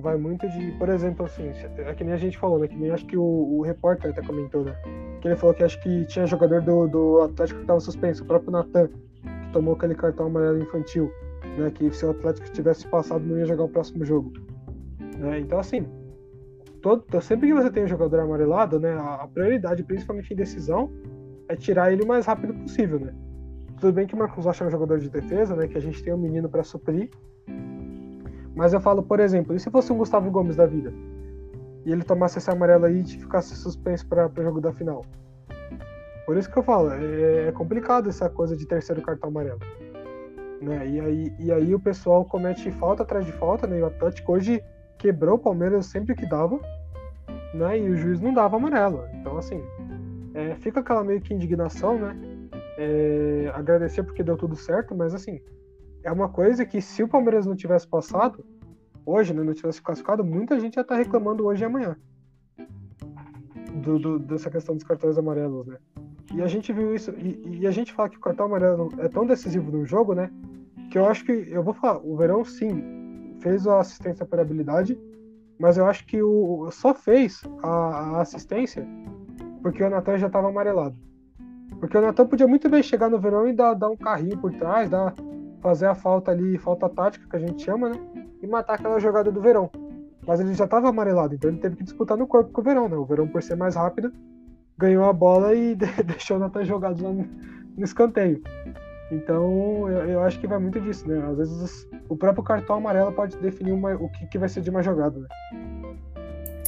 Vai muito de, por exemplo, assim, é que nem a gente falou, né? Que nem acho que o, o repórter até comentou, né? Que ele falou que acho que tinha jogador do, do Atlético que estava suspenso, o próprio Natan, que tomou aquele cartão amarelo infantil, né? Que se o Atlético tivesse passado não ia jogar o próximo jogo. Né? Então, assim, todo, sempre que você tem um jogador amarelado, né? A, a prioridade, principalmente em decisão, é tirar ele o mais rápido possível, né? Tudo bem que o Marcos Rocha é um jogador de defesa, né? Que a gente tem um menino para suprir, mas eu falo, por exemplo, e se fosse um Gustavo Gomes da vida? E ele tomasse esse amarelo aí e ficasse suspenso para o jogo da final? Por isso que eu falo, é, é, complicado essa coisa de terceiro cartão amarelo. Né? E, aí, e aí o pessoal comete falta atrás de falta, né? E o Atlético hoje quebrou o Palmeiras sempre que dava, né? E o juiz não dava amarelo. Então, assim, é, fica aquela meio que indignação, né? É, agradecer porque deu tudo certo, mas assim, é uma coisa que se o Palmeiras não tivesse passado, hoje, né, não tivesse classificado, muita gente ia estar reclamando hoje e amanhã. Do, do, dessa questão dos cartões amarelos, né? E a gente viu isso, e, e, a gente fala que o cartão amarelo é tão decisivo no jogo, né? Que eu acho que, eu vou falar, o Verão sim fez a assistência por habilidade, mas eu acho que o só fez a, a assistência porque o Natan já estava amarelado. Porque o Natan podia muito bem chegar no Verão e dar, dar um carrinho por trás, dar, fazer a falta ali, falta tática que a gente chama, né? E matar aquela jogada do Verão. Mas ele já estava amarelado, então ele teve que disputar no corpo com o Verão, né? O Verão, por ser mais rápido, ganhou a bola e *laughs* deixou o Natan jogado lá no, no escanteio. Então, eu, eu, acho que vai muito disso, né? Às vezes o próprio cartão amarelo pode definir uma, o que, que vai ser de uma jogada, né?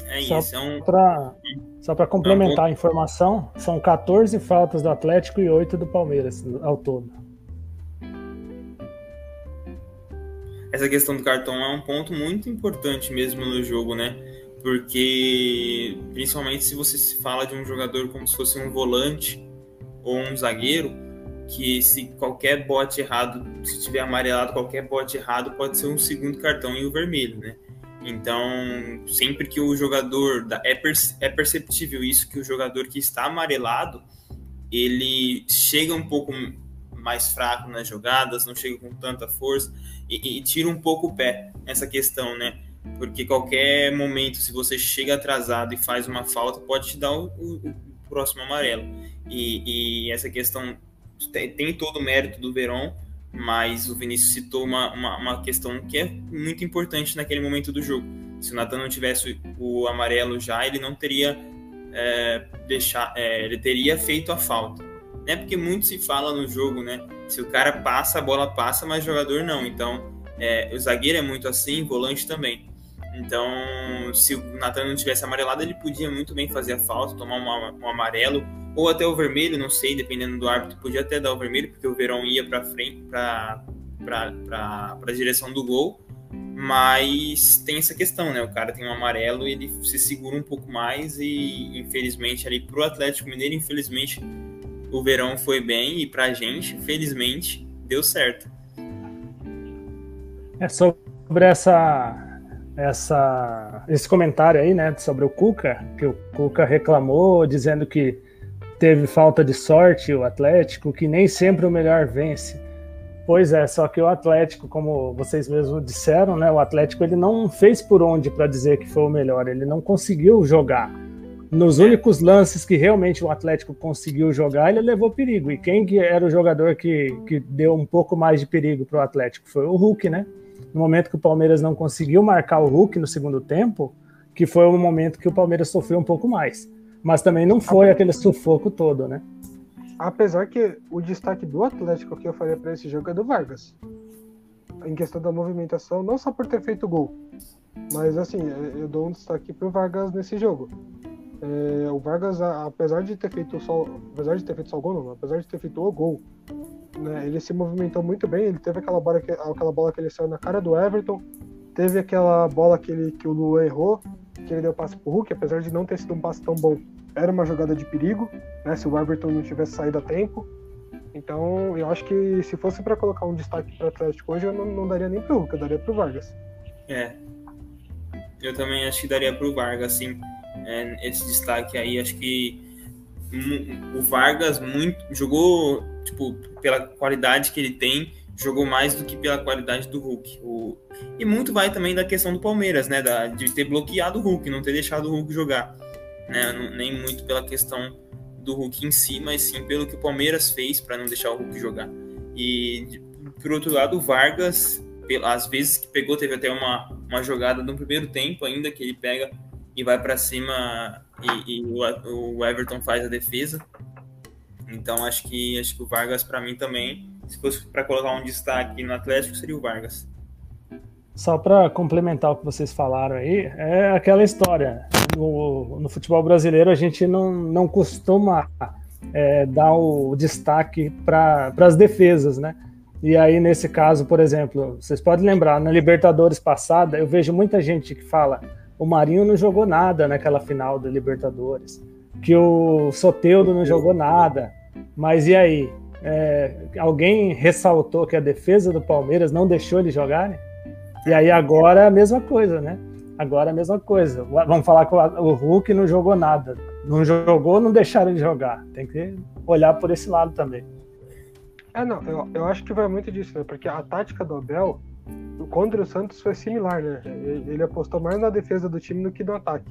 É isso, só é um... Pra, só para complementar é a informação, são 14 faltas do Atlético e 8 do Palmeiras ao todo. essa questão do cartão é um ponto muito importante mesmo no jogo, né? Porque principalmente se você se fala de um jogador como se fosse um volante ou um zagueiro, que se qualquer bote errado, se tiver amarelado qualquer bote errado, pode ser um segundo cartão e o vermelho, né? Então, sempre que o jogador é, é perceptível isso que o jogador que está amarelado, ele chega um pouco mais fraco nas jogadas, não chega com tanta força e, e tira um pouco o pé essa questão, né? porque qualquer momento, se você chega atrasado e faz uma falta, pode te dar o, o, o próximo amarelo. E, e, essa questão tem, tem todo o mérito do Verón, mas o Vinícius citou uma, uma, uma, questão que é muito importante naquele momento do jogo. Se o Nathan não tivesse o amarelo já, ele não teria é, deixar, é, ele teria feito a falta. Né? Porque muito se fala no jogo, né? Se o cara passa, a bola passa, mas o jogador não. Então, é, o zagueiro é muito assim, volante também. Então, se o Nathan não tivesse amarelado, ele podia muito bem fazer a falta, tomar uma, um amarelo ou até o vermelho, não sei, dependendo do árbitro, podia até dar o vermelho, porque o Verão ia para frente, para a direção do gol. Mas tem essa questão, né? O cara tem um amarelo e ele se segura um pouco mais e infelizmente ali pro Atlético Mineiro, infelizmente o Verão foi bem e pra gente, felizmente, deu certo. É sobre essa essa esse comentário aí, né, sobre o Cuca, que o Cuca reclamou dizendo que teve falta de sorte o Atlético, que nem sempre o melhor vence. Pois é, só que o Atlético, como vocês mesmos disseram, né, o Atlético ele não fez por onde para dizer que foi o melhor, ele não conseguiu jogar. Nos únicos lances que realmente o Atlético conseguiu jogar, ele levou perigo. E quem que era o jogador que, que deu um pouco mais de perigo para o Atlético? Foi o Hulk, né? No momento que o Palmeiras não conseguiu marcar o Hulk no segundo tempo, que foi o momento que o Palmeiras sofreu um pouco mais. Mas também não foi aquele sufoco todo, né? Apesar que o destaque do Atlético que eu faria para esse jogo é do Vargas. Em questão da movimentação, não só por ter feito gol, mas assim, eu dou um destaque pro Vargas nesse jogo. É, o Vargas, apesar de ter feito só, apesar de ter feito só o gol, não, apesar de ter feito o gol, né, ele se movimentou muito bem. Ele teve aquela bola que, aquela bola que ele saiu na cara do Everton, teve aquela bola que, ele, que o Luan errou, que ele deu passe pro Hulk, apesar de não ter sido um passe tão bom, era uma jogada de perigo, né? Se o Everton não tivesse saído a tempo. Então, eu acho que se fosse para colocar um destaque para Atlético hoje, eu não, não, daria nem pro Hulk, eu daria pro Vargas. É. Eu também acho que daria pro Vargas, assim, é, esse destaque aí. Acho que o Vargas muito jogou, tipo, pela qualidade que ele tem, jogou mais do que pela qualidade do Hulk. O, e muito vai também da questão do Palmeiras, né? Da, de ter bloqueado o Hulk, não ter deixado o Hulk jogar. Né? Nem muito pela questão do Hulk em si, mas sim pelo que o Palmeiras fez para não deixar o Hulk jogar. E por outro lado, o Vargas, às vezes que pegou, teve até uma, uma jogada no primeiro tempo ainda que ele pega e vai para cima e, e o, o Everton faz a defesa. Então acho que acho que o Vargas para mim também se fosse para colocar um destaque no Atlético, seria o Vargas. Só para complementar o que vocês falaram aí, é aquela história. No, no futebol brasileiro, a gente não, não costuma é, dar o destaque para as defesas, né? E aí, nesse caso, por exemplo, vocês podem lembrar, na Libertadores passada, eu vejo muita gente que fala o Marinho não jogou nada naquela final da Libertadores, que o Soteudo não jogou nada. Mas e aí? é, alguém ressaltou que a defesa do Palmeiras não deixou eles jogarem. E aí agora é a mesma coisa, né? Agora a mesma coisa. Vamos falar que o Hulk não jogou nada. Não jogou, não deixaram ele jogar. Tem que olhar por esse lado também. É, não, eu, eu acho que vai muito disso, né? Porque a tática do Abel contra o Santos foi similar, né? Ele apostou mais na defesa do time do que no ataque.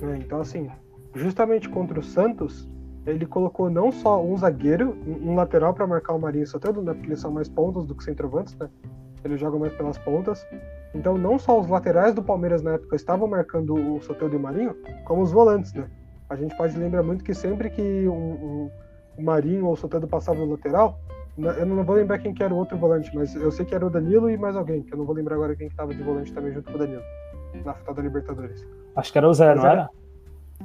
Né? Então, assim, justamente contra o Santos, ele colocou não só um zagueiro, um lateral para marcar o Marinho Soteldo, né? Porque eles são mais pontos do que centroavantes, né? Eles jogam mais pelas pontas. Então, não só os laterais do Palmeiras na época estavam marcando o Soteldo e o Marinho, como os volantes, né? A gente pode lembrar muito que sempre que um, um, o Marinho ou o Soteldo passavam no lateral, eu não vou lembrar quem que era o outro volante, mas eu sei que era o Danilo e mais alguém, que eu não vou lembrar agora quem que tava de volante também junto com o Danilo, na final da Libertadores. Acho que era o Zé, não era?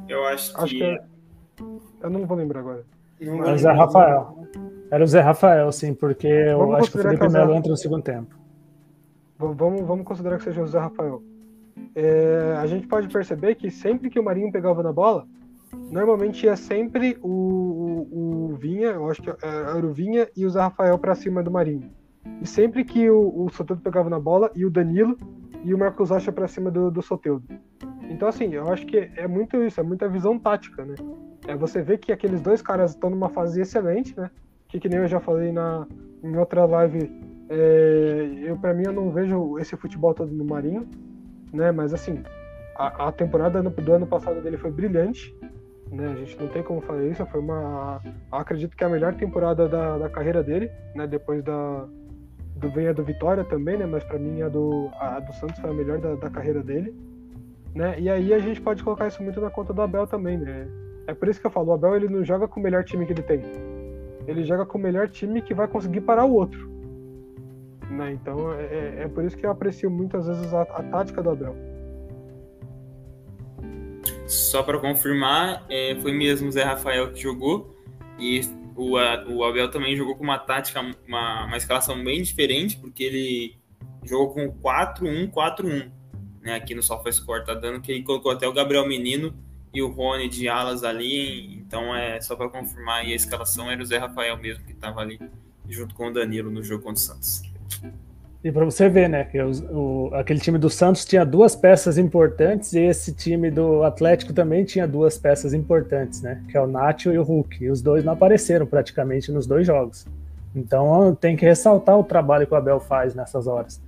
Eu acho que... Acho que era... Eu não vou lembrar agora. Não era o Zé Rafael. Era o Zé Rafael, sim, porque eu acho que o Felipe Melo entra no segundo tempo. Vamos, vamos considerar que seja o Zé Rafael. É, a gente pode perceber que sempre que o Marinho pegava na bola, normalmente ia sempre o, o, o Vinha, eu acho que era o Vinha e o Zé Rafael para cima do Marinho. E sempre que o, o Soteldo pegava na bola, e o Danilo e o Marcos Rocha para cima do, do Soteldo. Então, assim, eu acho que é muito isso, é muita visão tática, né? É você vê que aqueles dois caras estão numa fase excelente, né? Que, que nem eu já falei na, em outra live, é, eu para mim eu não vejo esse futebol todo no Marinho. né? Mas assim, a, a temporada do ano passado dele foi brilhante, né? A gente não tem como falar isso, foi uma, acredito que é a melhor temporada da, da carreira dele, né? Depois da do vem a do Vitória também, né? Mas para mim a do a do Santos foi a melhor da, da carreira dele, né? E aí a gente pode colocar isso muito na conta do Abel também, né? É por isso que eu falo, o Abel ele não joga com o melhor time que ele tem. Ele joga com o melhor time que vai conseguir parar o outro. Né? Então é, é, é por isso que eu aprecio muitas vezes a, a tática do Abel. Só para confirmar, é, foi mesmo o Zé Rafael que jogou e o, a, o Abel também jogou com uma tática, uma, uma escalação bem diferente, porque ele jogou com 4-1-4-1, né? Aqui no SofaScore tá dando que ele colocou até o Gabriel Menino e o Rony de alas ali, então é só para confirmar aí a escalação era o Zé Rafael mesmo que estava ali junto com o Danilo no jogo contra o Santos. E para você ver, né, que o, aquele time do Santos tinha duas peças importantes e esse time do Atlético também tinha duas peças importantes, né, que é o Nacho e o Hulk. E os dois não apareceram praticamente nos dois jogos. Então tem que ressaltar o trabalho que o Abel faz nessas horas.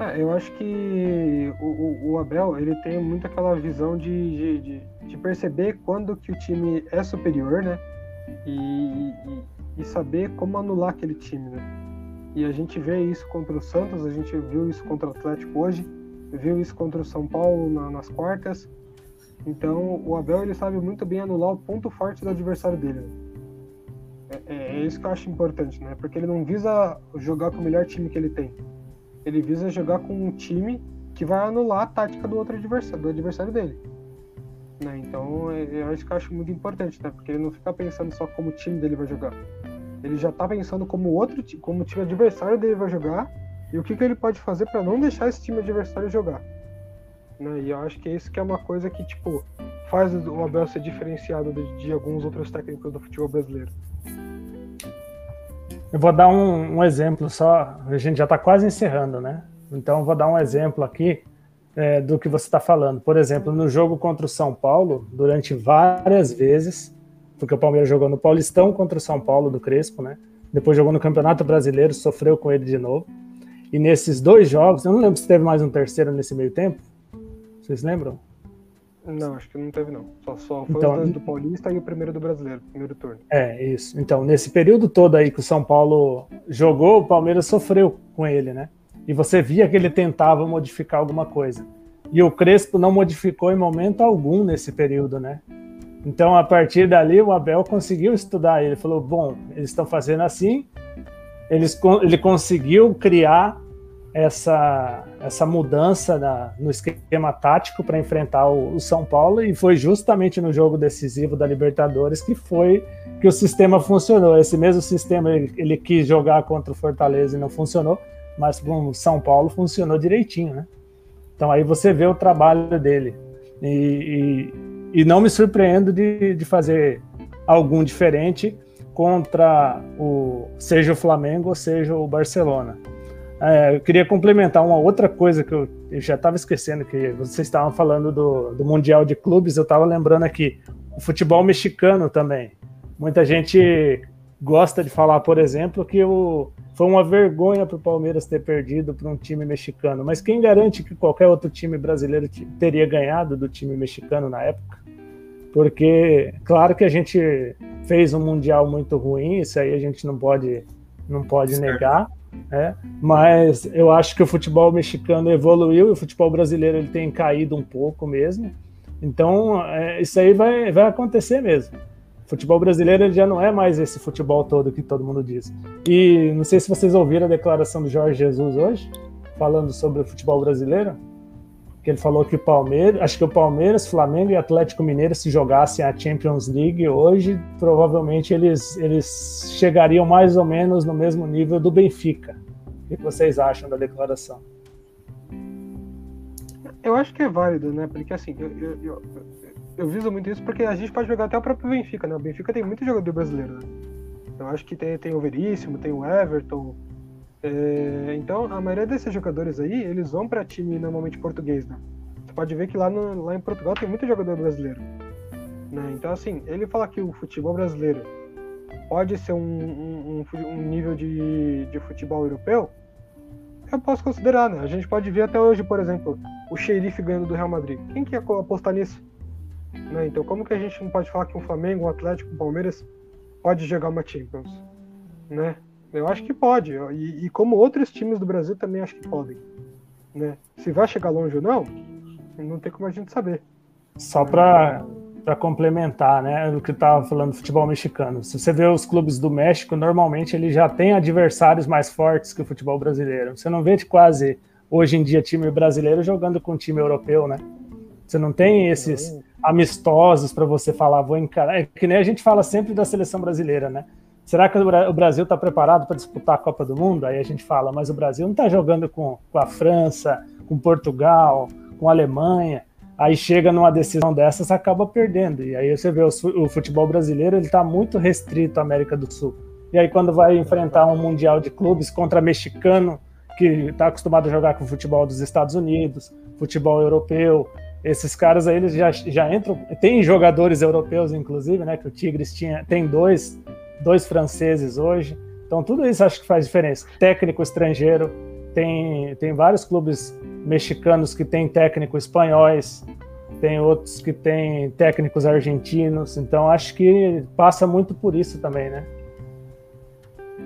É, eu acho que o, o, Abel ele tem muito aquela visão de, de, de, perceber quando que o time é superior, né? E, e saber como anular aquele time, né? E a gente vê isso contra o Santos, a gente viu isso contra o Atlético hoje, viu isso contra o São Paulo na, nas quartas. Então, o Abel ele sabe muito bem anular o ponto forte do adversário dele. Né? É, é, é, isso que eu acho importante, né? Porque ele não visa jogar com o melhor time que ele tem. Ele visa jogar com um time que vai anular a tática do outro adversário, do adversário dele. Né? Então, é, eu acho que eu acho muito importante, né? Porque ele não fica pensando só como o time dele vai jogar. Ele já tá pensando como outro como o time adversário dele vai jogar e o que, que ele pode fazer para não deixar esse time adversário jogar. Né? E eu acho que isso que é uma coisa que, tipo, faz o Abel ser diferenciado de, de alguns outros técnicos do futebol brasileiro. Eu vou dar um, um exemplo só, a gente já está quase encerrando, né? Então vou dar um exemplo aqui é, do que você está falando. Por exemplo, no jogo contra o São Paulo, durante várias vezes, porque o Palmeiras jogou no Paulistão contra o São Paulo do Crespo, né? Depois jogou no Campeonato Brasileiro, sofreu com ele de novo. E nesses dois jogos, eu não lembro se teve mais um terceiro nesse meio tempo. Vocês lembram? Não, acho que não teve, não. Só, só foi então, dois do Paulista e o primeiro do brasileiro, primeiro turno. É, isso. Então, nesse período todo aí que o São Paulo jogou, o Palmeiras sofreu com ele, né? e você via que ele tentava modificar alguma coisa. E o Crespo não modificou em momento algum nesse período, né? Então, a partir dali, o Abel conseguiu estudar. Ele falou: bom, eles estão fazendo assim. Eles, ele conseguiu criar essa, essa mudança na, no esquema tático para enfrentar o, o, São Paulo. E foi justamente no jogo decisivo da Libertadores que foi que o sistema funcionou. Esse mesmo sistema ele, ele quis jogar contra o Fortaleza e não funcionou mas com São Paulo funcionou direitinho, né? Então aí você vê o trabalho dele. E, e, e não me surpreendo de, de fazer algum diferente contra o seja o Flamengo ou seja o Barcelona. É, eu queria complementar uma outra coisa que eu, eu já estava esquecendo, que vocês estavam falando do, do Mundial de Clubes, eu estava lembrando aqui, o futebol mexicano também. Muita gente gosta de falar, por exemplo, que o, foi uma vergonha para o Palmeiras ter perdido para um time mexicano. Mas quem garante que qualquer outro time brasileiro teria ganhado do time mexicano na época? Porque, claro que a gente fez um mundial muito ruim, isso aí a gente não pode, não pode negar. É, mas eu acho que o futebol mexicano evoluiu e o futebol brasileiro ele tem caído um pouco mesmo. Então, é, isso aí vai, vai acontecer mesmo. O futebol brasileiro já não é mais esse futebol todo que todo mundo diz. E não sei se vocês ouviram a declaração do Jorge Jesus hoje, falando sobre o futebol brasileiro, que ele falou que o Palmeiras, acho que o Palmeiras, Flamengo e Atlético Mineiro se jogassem a Champions League hoje, provavelmente eles, eles chegariam mais ou menos no mesmo nível do Benfica. O que vocês acham da declaração? Eu acho que é válido, né? Porque assim, eu, eu, eu viso muito isso porque a gente pode jogar até o próprio Benfica, né? O Benfica tem muito jogador brasileiro, né? Eu acho que tem, tem o Veríssimo, tem o Everton. É, então, a maioria desses jogadores aí, eles vão para time normalmente português, né? Você pode ver que lá, no, lá em Portugal tem muito jogador brasileiro. Né? Então, assim, ele fala que o futebol brasileiro pode ser um, um, um nível de, de futebol europeu, eu posso considerar, né? A gente pode ver até hoje, por exemplo, o xerife ganhando do Real Madrid. Quem que ia apostar nisso? Né? Então, como que a gente não pode falar que um Flamengo, um Atlético, um Palmeiras pode jogar uma Champions? Né? Eu acho que pode. E, e, como outros times do Brasil também acho que podem. Né? Se vai chegar longe ou não, não tem como a gente saber. Só para para complementar, né, o que estava falando do futebol mexicano. Se você vê os clubes do México, normalmente ele já tem adversários mais fortes que o futebol brasileiro. Você não vê de quase hoje em dia time brasileiro jogando com time europeu, né? Você não tem esses amistosos para você falar, vou encarar. É que nem a gente fala sempre da seleção brasileira, né? Será que o Brasil está preparado para disputar a Copa do Mundo? Aí a gente fala, mas o Brasil não está jogando com, com a França, com Portugal, com a Alemanha aí chega numa decisão dessas acaba perdendo e aí você vê o, futebol brasileiro ele está muito restrito à América do Sul e aí quando vai enfrentar um mundial de clubes contra mexicano que está acostumado a jogar com futebol dos Estados Unidos futebol europeu esses caras aí eles já, já entram tem jogadores europeus inclusive né que o Tigres tinha tem dois dois franceses hoje então tudo isso acho que faz diferença técnico estrangeiro tem, tem vários clubes mexicanos que têm técnico espanhóis, tem outros que têm técnicos argentinos, então acho que passa muito por isso também, né?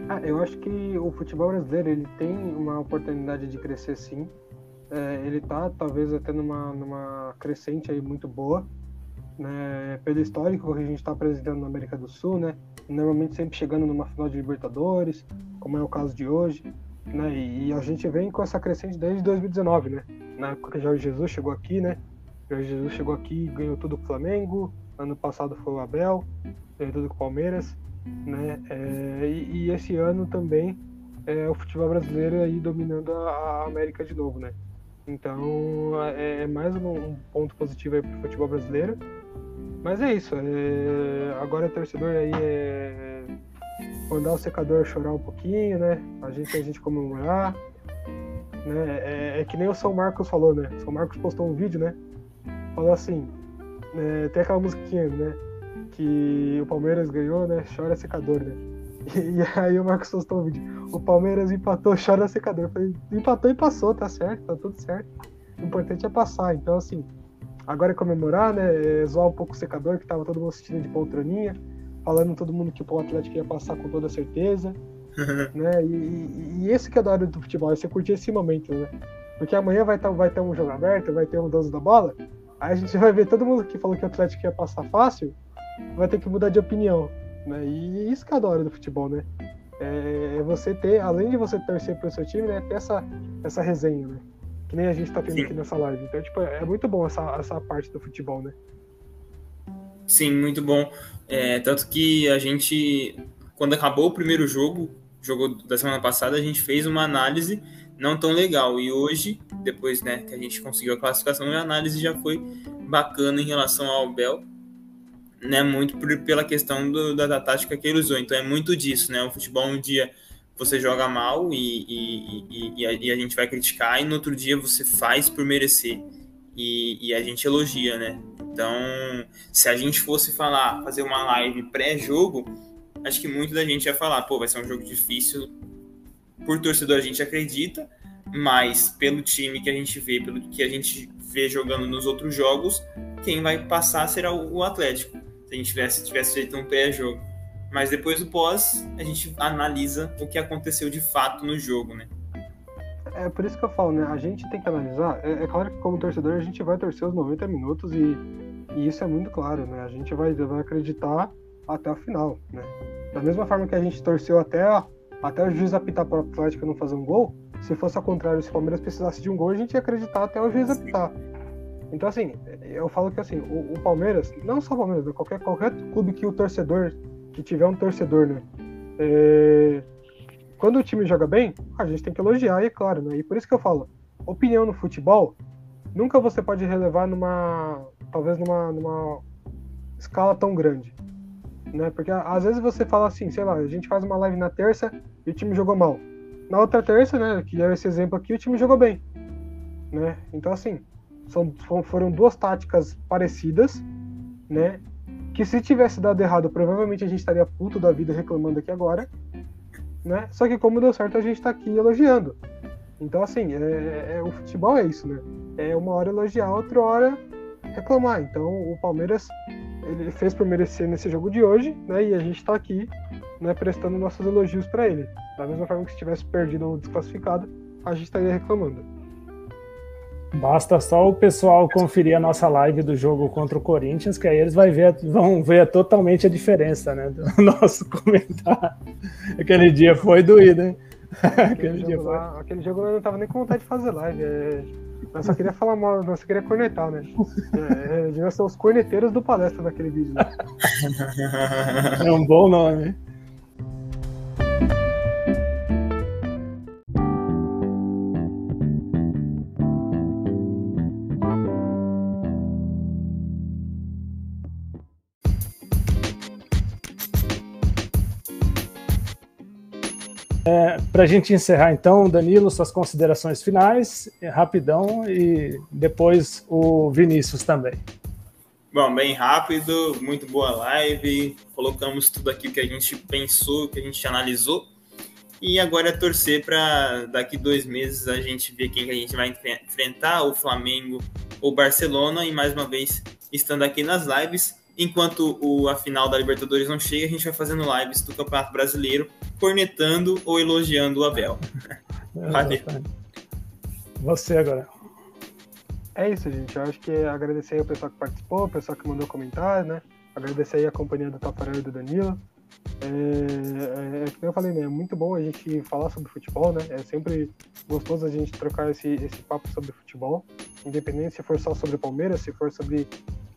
Ah, eu acho que o futebol brasileiro ele tem uma oportunidade de crescer sim. É, ele está talvez até numa, numa crescente aí muito boa, né? Pelo histórico que a gente está apresentando na América do Sul, né? Normalmente sempre chegando numa final de Libertadores, como é o caso de hoje. Né? E a gente vem com essa crescente desde 2019, né? Na época que Jorge Jesus chegou aqui, né? Jorge Jesus chegou aqui e ganhou tudo com o Flamengo. Ano passado foi o Abel, ganhou tudo com o Palmeiras, né? É, e, e, esse ano também é o futebol brasileiro aí dominando a, a América de novo, né? Então é, é mais um, ponto positivo aí pro futebol brasileiro. Mas é isso. É, agora o torcedor aí é mandar o secador chorar um pouquinho, né? A gente a gente comemorar. Né? É, é, que nem o São Marcos falou, né? São Marcos postou um vídeo, né? Falou assim, né? tem aquela musiquinha, né? Que o Palmeiras ganhou, né? Chora secador, né? E, e aí o Marcos postou um vídeo. O Palmeiras empatou, chora secador. Eu falei, empatou e passou, tá certo, tá tudo certo. O importante é passar. Então, assim, agora é comemorar, né? É zoar um pouco o secador, que tava todo mundo assistindo de poltroninha falando todo mundo que o Atlético ia passar com toda certeza. *laughs* né? E, e, esse que é da hora do futebol, é você curtir esse momento, né? Porque amanhã vai, tá, vai ter um jogo aberto, vai ter um dono da bola, aí a gente *laughs* vai ver todo mundo que falou que o Atlético ia passar fácil, vai ter que mudar de opinião. Né? E isso que é da hora do futebol, né? É, é você ter, além de você torcer pro seu time, né? Ter essa, essa resenha, né? Que nem a gente tá tendo Sim. aqui nessa live. Então, tipo, é muito bom essa, essa parte do futebol, né? Sim, muito bom. É, tanto que a gente, quando acabou o primeiro jogo, jogo da semana passada, a gente fez uma análise não tão legal. E hoje, depois né, que a gente conseguiu a classificação, a análise já foi bacana em relação ao Bel, né, muito por, pela questão do, da, da, tática que ele usou. Então é muito disso, né? O futebol um dia você joga mal e, e, e, a, e a gente vai criticar, e no outro dia você faz por merecer e, e, a gente elogia, né? Então, se a gente fosse falar, fazer uma live pré-jogo, acho que muito da gente ia falar, pô, vai ser um jogo difícil. Por torcedor a gente acredita, mas pelo time que a gente vê, pelo que a gente vê jogando nos outros jogos, quem vai passar será o Atlético. Se a gente tivesse, tivesse feito um pré-jogo. Mas depois do pós, a gente analisa o que aconteceu de fato no jogo, né? é por isso que eu falo, né? A gente tem que analisar. É, é, claro que como torcedor a gente vai torcer os 90 minutos e, e isso é muito claro, né? A gente vai, vai acreditar até o final, né? Da mesma forma que a gente torceu até, até o juiz apitar para o Atlético não fazer um gol, se fosse ao contrário, se o Palmeiras precisasse de um gol, a gente ia acreditar até o juiz apitar. Então, assim, eu falo que assim, o, o Palmeiras, não só o Palmeiras, qualquer, qualquer clube que o torcedor, que tiver um torcedor, né? É, quando o time joga bem, a gente tem que elogiar, e é claro, né? E por isso que eu falo, opinião no futebol, nunca você pode relevar numa, talvez numa, numa escala tão grande, né? Porque às vezes você fala assim, sei lá, a gente faz uma live na terça e o time jogou mal. Na outra terça, né, que é esse exemplo aqui, o time jogou bem, né? Então assim, são, foram duas táticas parecidas, né? Que se tivesse dado errado, provavelmente a gente estaria puto da vida reclamando aqui agora, né? Só que como deu certo, a gente está aqui elogiando. Então, assim, é, é, o futebol é isso, né? É uma hora elogiar, outra hora reclamar. Então, o Palmeiras ele fez por merecer nesse jogo de hoje, né? E a gente tá aqui, né, prestando nossos elogios para ele. Da mesma forma que se tivesse perdido ou desclassificado, a gente estaria reclamando. Basta só o pessoal conferir a nossa live do jogo contra o Corinthians, que aí eles vai ver, vão ver totalmente a diferença, né? Do *laughs* nosso comentário. Aquele dia foi doído, hein? *laughs* Aquele, aquele, dia foi... lá, aquele jogo eu não tava nem com vontade de fazer live. É... Eu só queria falar mal, eu só queria cornetar, né? É, devia ser os corneteiros do palestra naquele vídeo. Né? *laughs* É um bom nome. É, Para a gente encerrar, então, Danilo, suas considerações finais, é, rapidão, e depois o Vinícius também. Bom, bem rápido, muito boa live. Colocamos tudo aqui que a gente pensou, que a gente analisou. E agora é torcer para daqui dois meses a gente ver quem que a gente vai enfrentar, o Flamengo ou Barcelona. E mais uma vez, estando aqui nas lives, Enquanto o, a final da Libertadores não chega, a gente vai fazendo lives do Campeonato Brasileiro, cornetando ou elogiando o Abel. Valeu. Você agora. É isso, gente. Eu acho que é agradecer aí o pessoal que participou, o pessoal que mandou comentário, né? Agradecer aí a companhia do Tafarel e do Danilo. É, é, é, como eu falei, né? É muito bom a gente falar sobre futebol, né? É sempre gostoso a gente trocar esse, esse papo sobre futebol, independente se for só sobre Palmeiras, se for sobre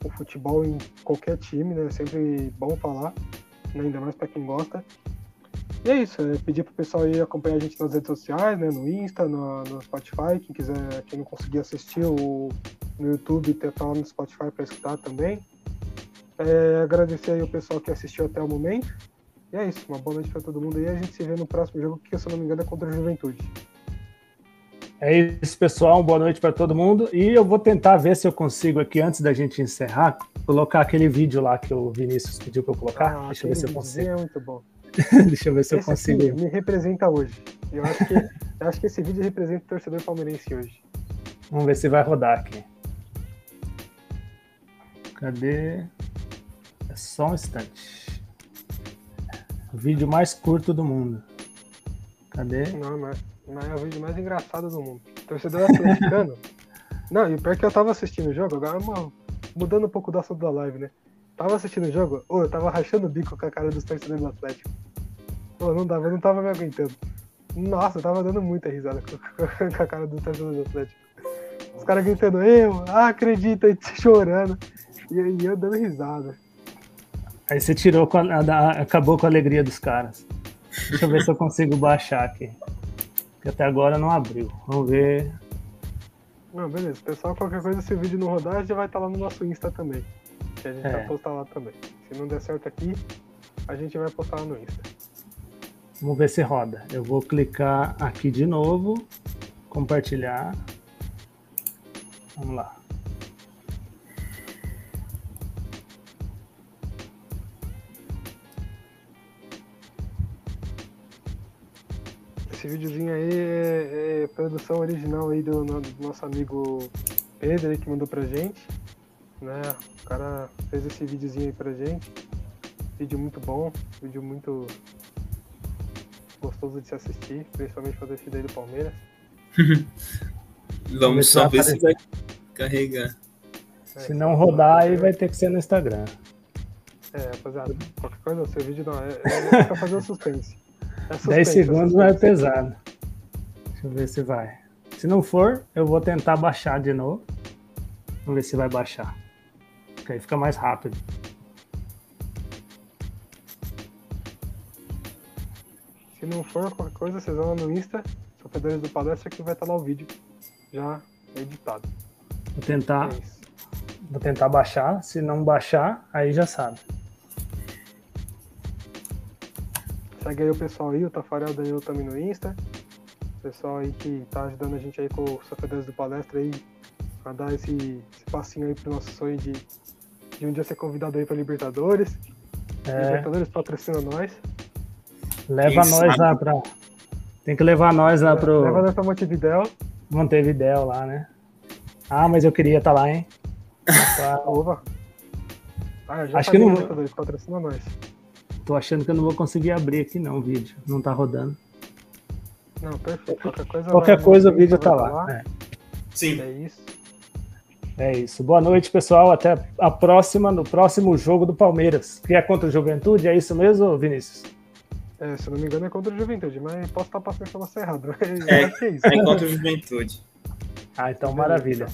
o futebol em qualquer time, né? É sempre bom falar, né? ainda mais para quem gosta. E é isso, é pedir pro pessoal aí acompanhar a gente nas redes sociais, né? No Insta, no, no Spotify, quem quiser, quem não conseguir assistir o, no YouTube, ter lá no Spotify para escutar também. É, agradecer aí o pessoal que assistiu até o momento. E é isso, uma boa noite para todo mundo aí. A gente se vê no próximo jogo, que se eu não me engano é contra a Juventude. É isso, pessoal. Boa noite para todo mundo. E eu vou tentar ver se eu consigo aqui, antes da gente encerrar, colocar aquele vídeo lá que o Vinícius pediu para eu colocar. Ah, Deixa eu ver se eu consigo. É muito bom. *laughs* Deixa eu ver se Esse eu consigo. me representa hoje. Eu acho, que, eu acho que esse vídeo representa o torcedor palmeirense hoje. Vamos ver se vai rodar aqui. Cadê? É só um instante. O vídeo mais curto do mundo. Cadê? Não, mas mas é o vídeo mais engraçado do mundo. Torcedor atleticano. *laughs* Não, e pior que eu tava assistindo o jogo, agora mudando um pouco do assunto da live, né? Tava assistindo o jogo, ô, eu tava rachando o bico com a cara dos torcedores do Atlético. Pô, não dava, eu não tava me aguentando. Nossa, eu tava dando muita risada com, *laughs* a cara dos torcedores do Atlético. Os caras gritando, eu, ah, acredita, *laughs* chorando. E, e eu dando risada. Aí você tirou, com a, a, acabou com a alegria dos caras. Deixa eu ver se eu consigo baixar aqui que até agora não abriu. Vamos ver. Não, beleza. Pessoal, qualquer coisa, se o vídeo não rodar, já vai estar lá no nosso Insta também. Que a gente é. vai postar lá também. Se não der certo aqui, a gente vai postar lá no Insta. Vamos ver se roda. Eu vou clicar aqui de novo, compartilhar. Vamos lá. Esse videozinho aí é, é produção original aí do, do, nosso amigo Pedro aí, que mandou pra gente. Né? O cara fez esse videozinho aí pra gente. Vídeo muito bom, vídeo muito gostoso de se assistir, principalmente pra torcida aí do Palmeiras. *laughs* Vamos só ver se vai carregar. É, se não rodar, aí vai ter que ser no Instagram. É, rapaziada, qualquer coisa, seu vídeo não, é, é pra fazer o *laughs* suspense. É 10 segundos não é pesado. Deixa eu ver se vai. Se não for, eu vou tentar baixar de novo. Vamos ver se vai baixar. Porque aí fica mais rápido. Se não for qualquer coisa, vocês vão lá no Insta, Sofredores do Palestra, que vai estar lá o vídeo já editado. Vou tentar. É vou tentar baixar. Se não baixar, aí já sabe. Segue aí o pessoal aí, o Tafarel Danilo também no Insta. O pessoal aí que tá ajudando a gente aí com os sofredores do palestra aí, pra dar esse, esse passinho aí pro nosso sonho de, de um dia ser convidado aí pra Libertadores. É. Libertadores patrocina nós. Leva Quem nós lá pra, Tem que levar nós lá pro. Leva nós pra Montevidéu. Montevidéu lá, né? Ah, mas eu queria estar tá lá, hein? *laughs* Ova. Ah, Acho que não. Patrocina nós. Tô achando que eu não vou conseguir abrir aqui não o vídeo. Não tá rodando. Não, perfeito. Qualquer coisa, Qualquer coisa o vídeo tá lá. É. Sim. É isso. É isso. Boa noite, pessoal. Até a próxima, no próximo jogo do Palmeiras. Que é contra o Juventude, é isso mesmo, Vinícius? É, se não me engano é contra o Juventude, mas posso estar passando a informação errada. *laughs* É, é, isso. é contra o Juventude. Ah, então maravilha.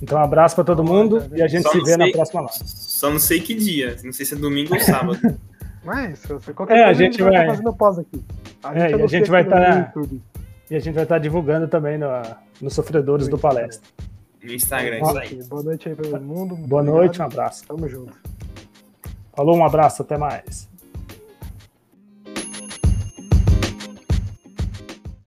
Então um abraço para todo mundo e a gente Só se vê sei, na próxima live. Só não sei que dia, não sei se é domingo ou sábado. *laughs* Mas, qualquer é, a gente vai, vai fazendo pause aqui. A gente, é, a gente vai estar tá... e a gente vai estar tá divulgando também no, nos sofredores do palestra. No Instagram, isso aí. Boa noite aí todo mundo. Boa obrigado. noite, um abraço. Tamo junto. Falou, um abraço, até mais.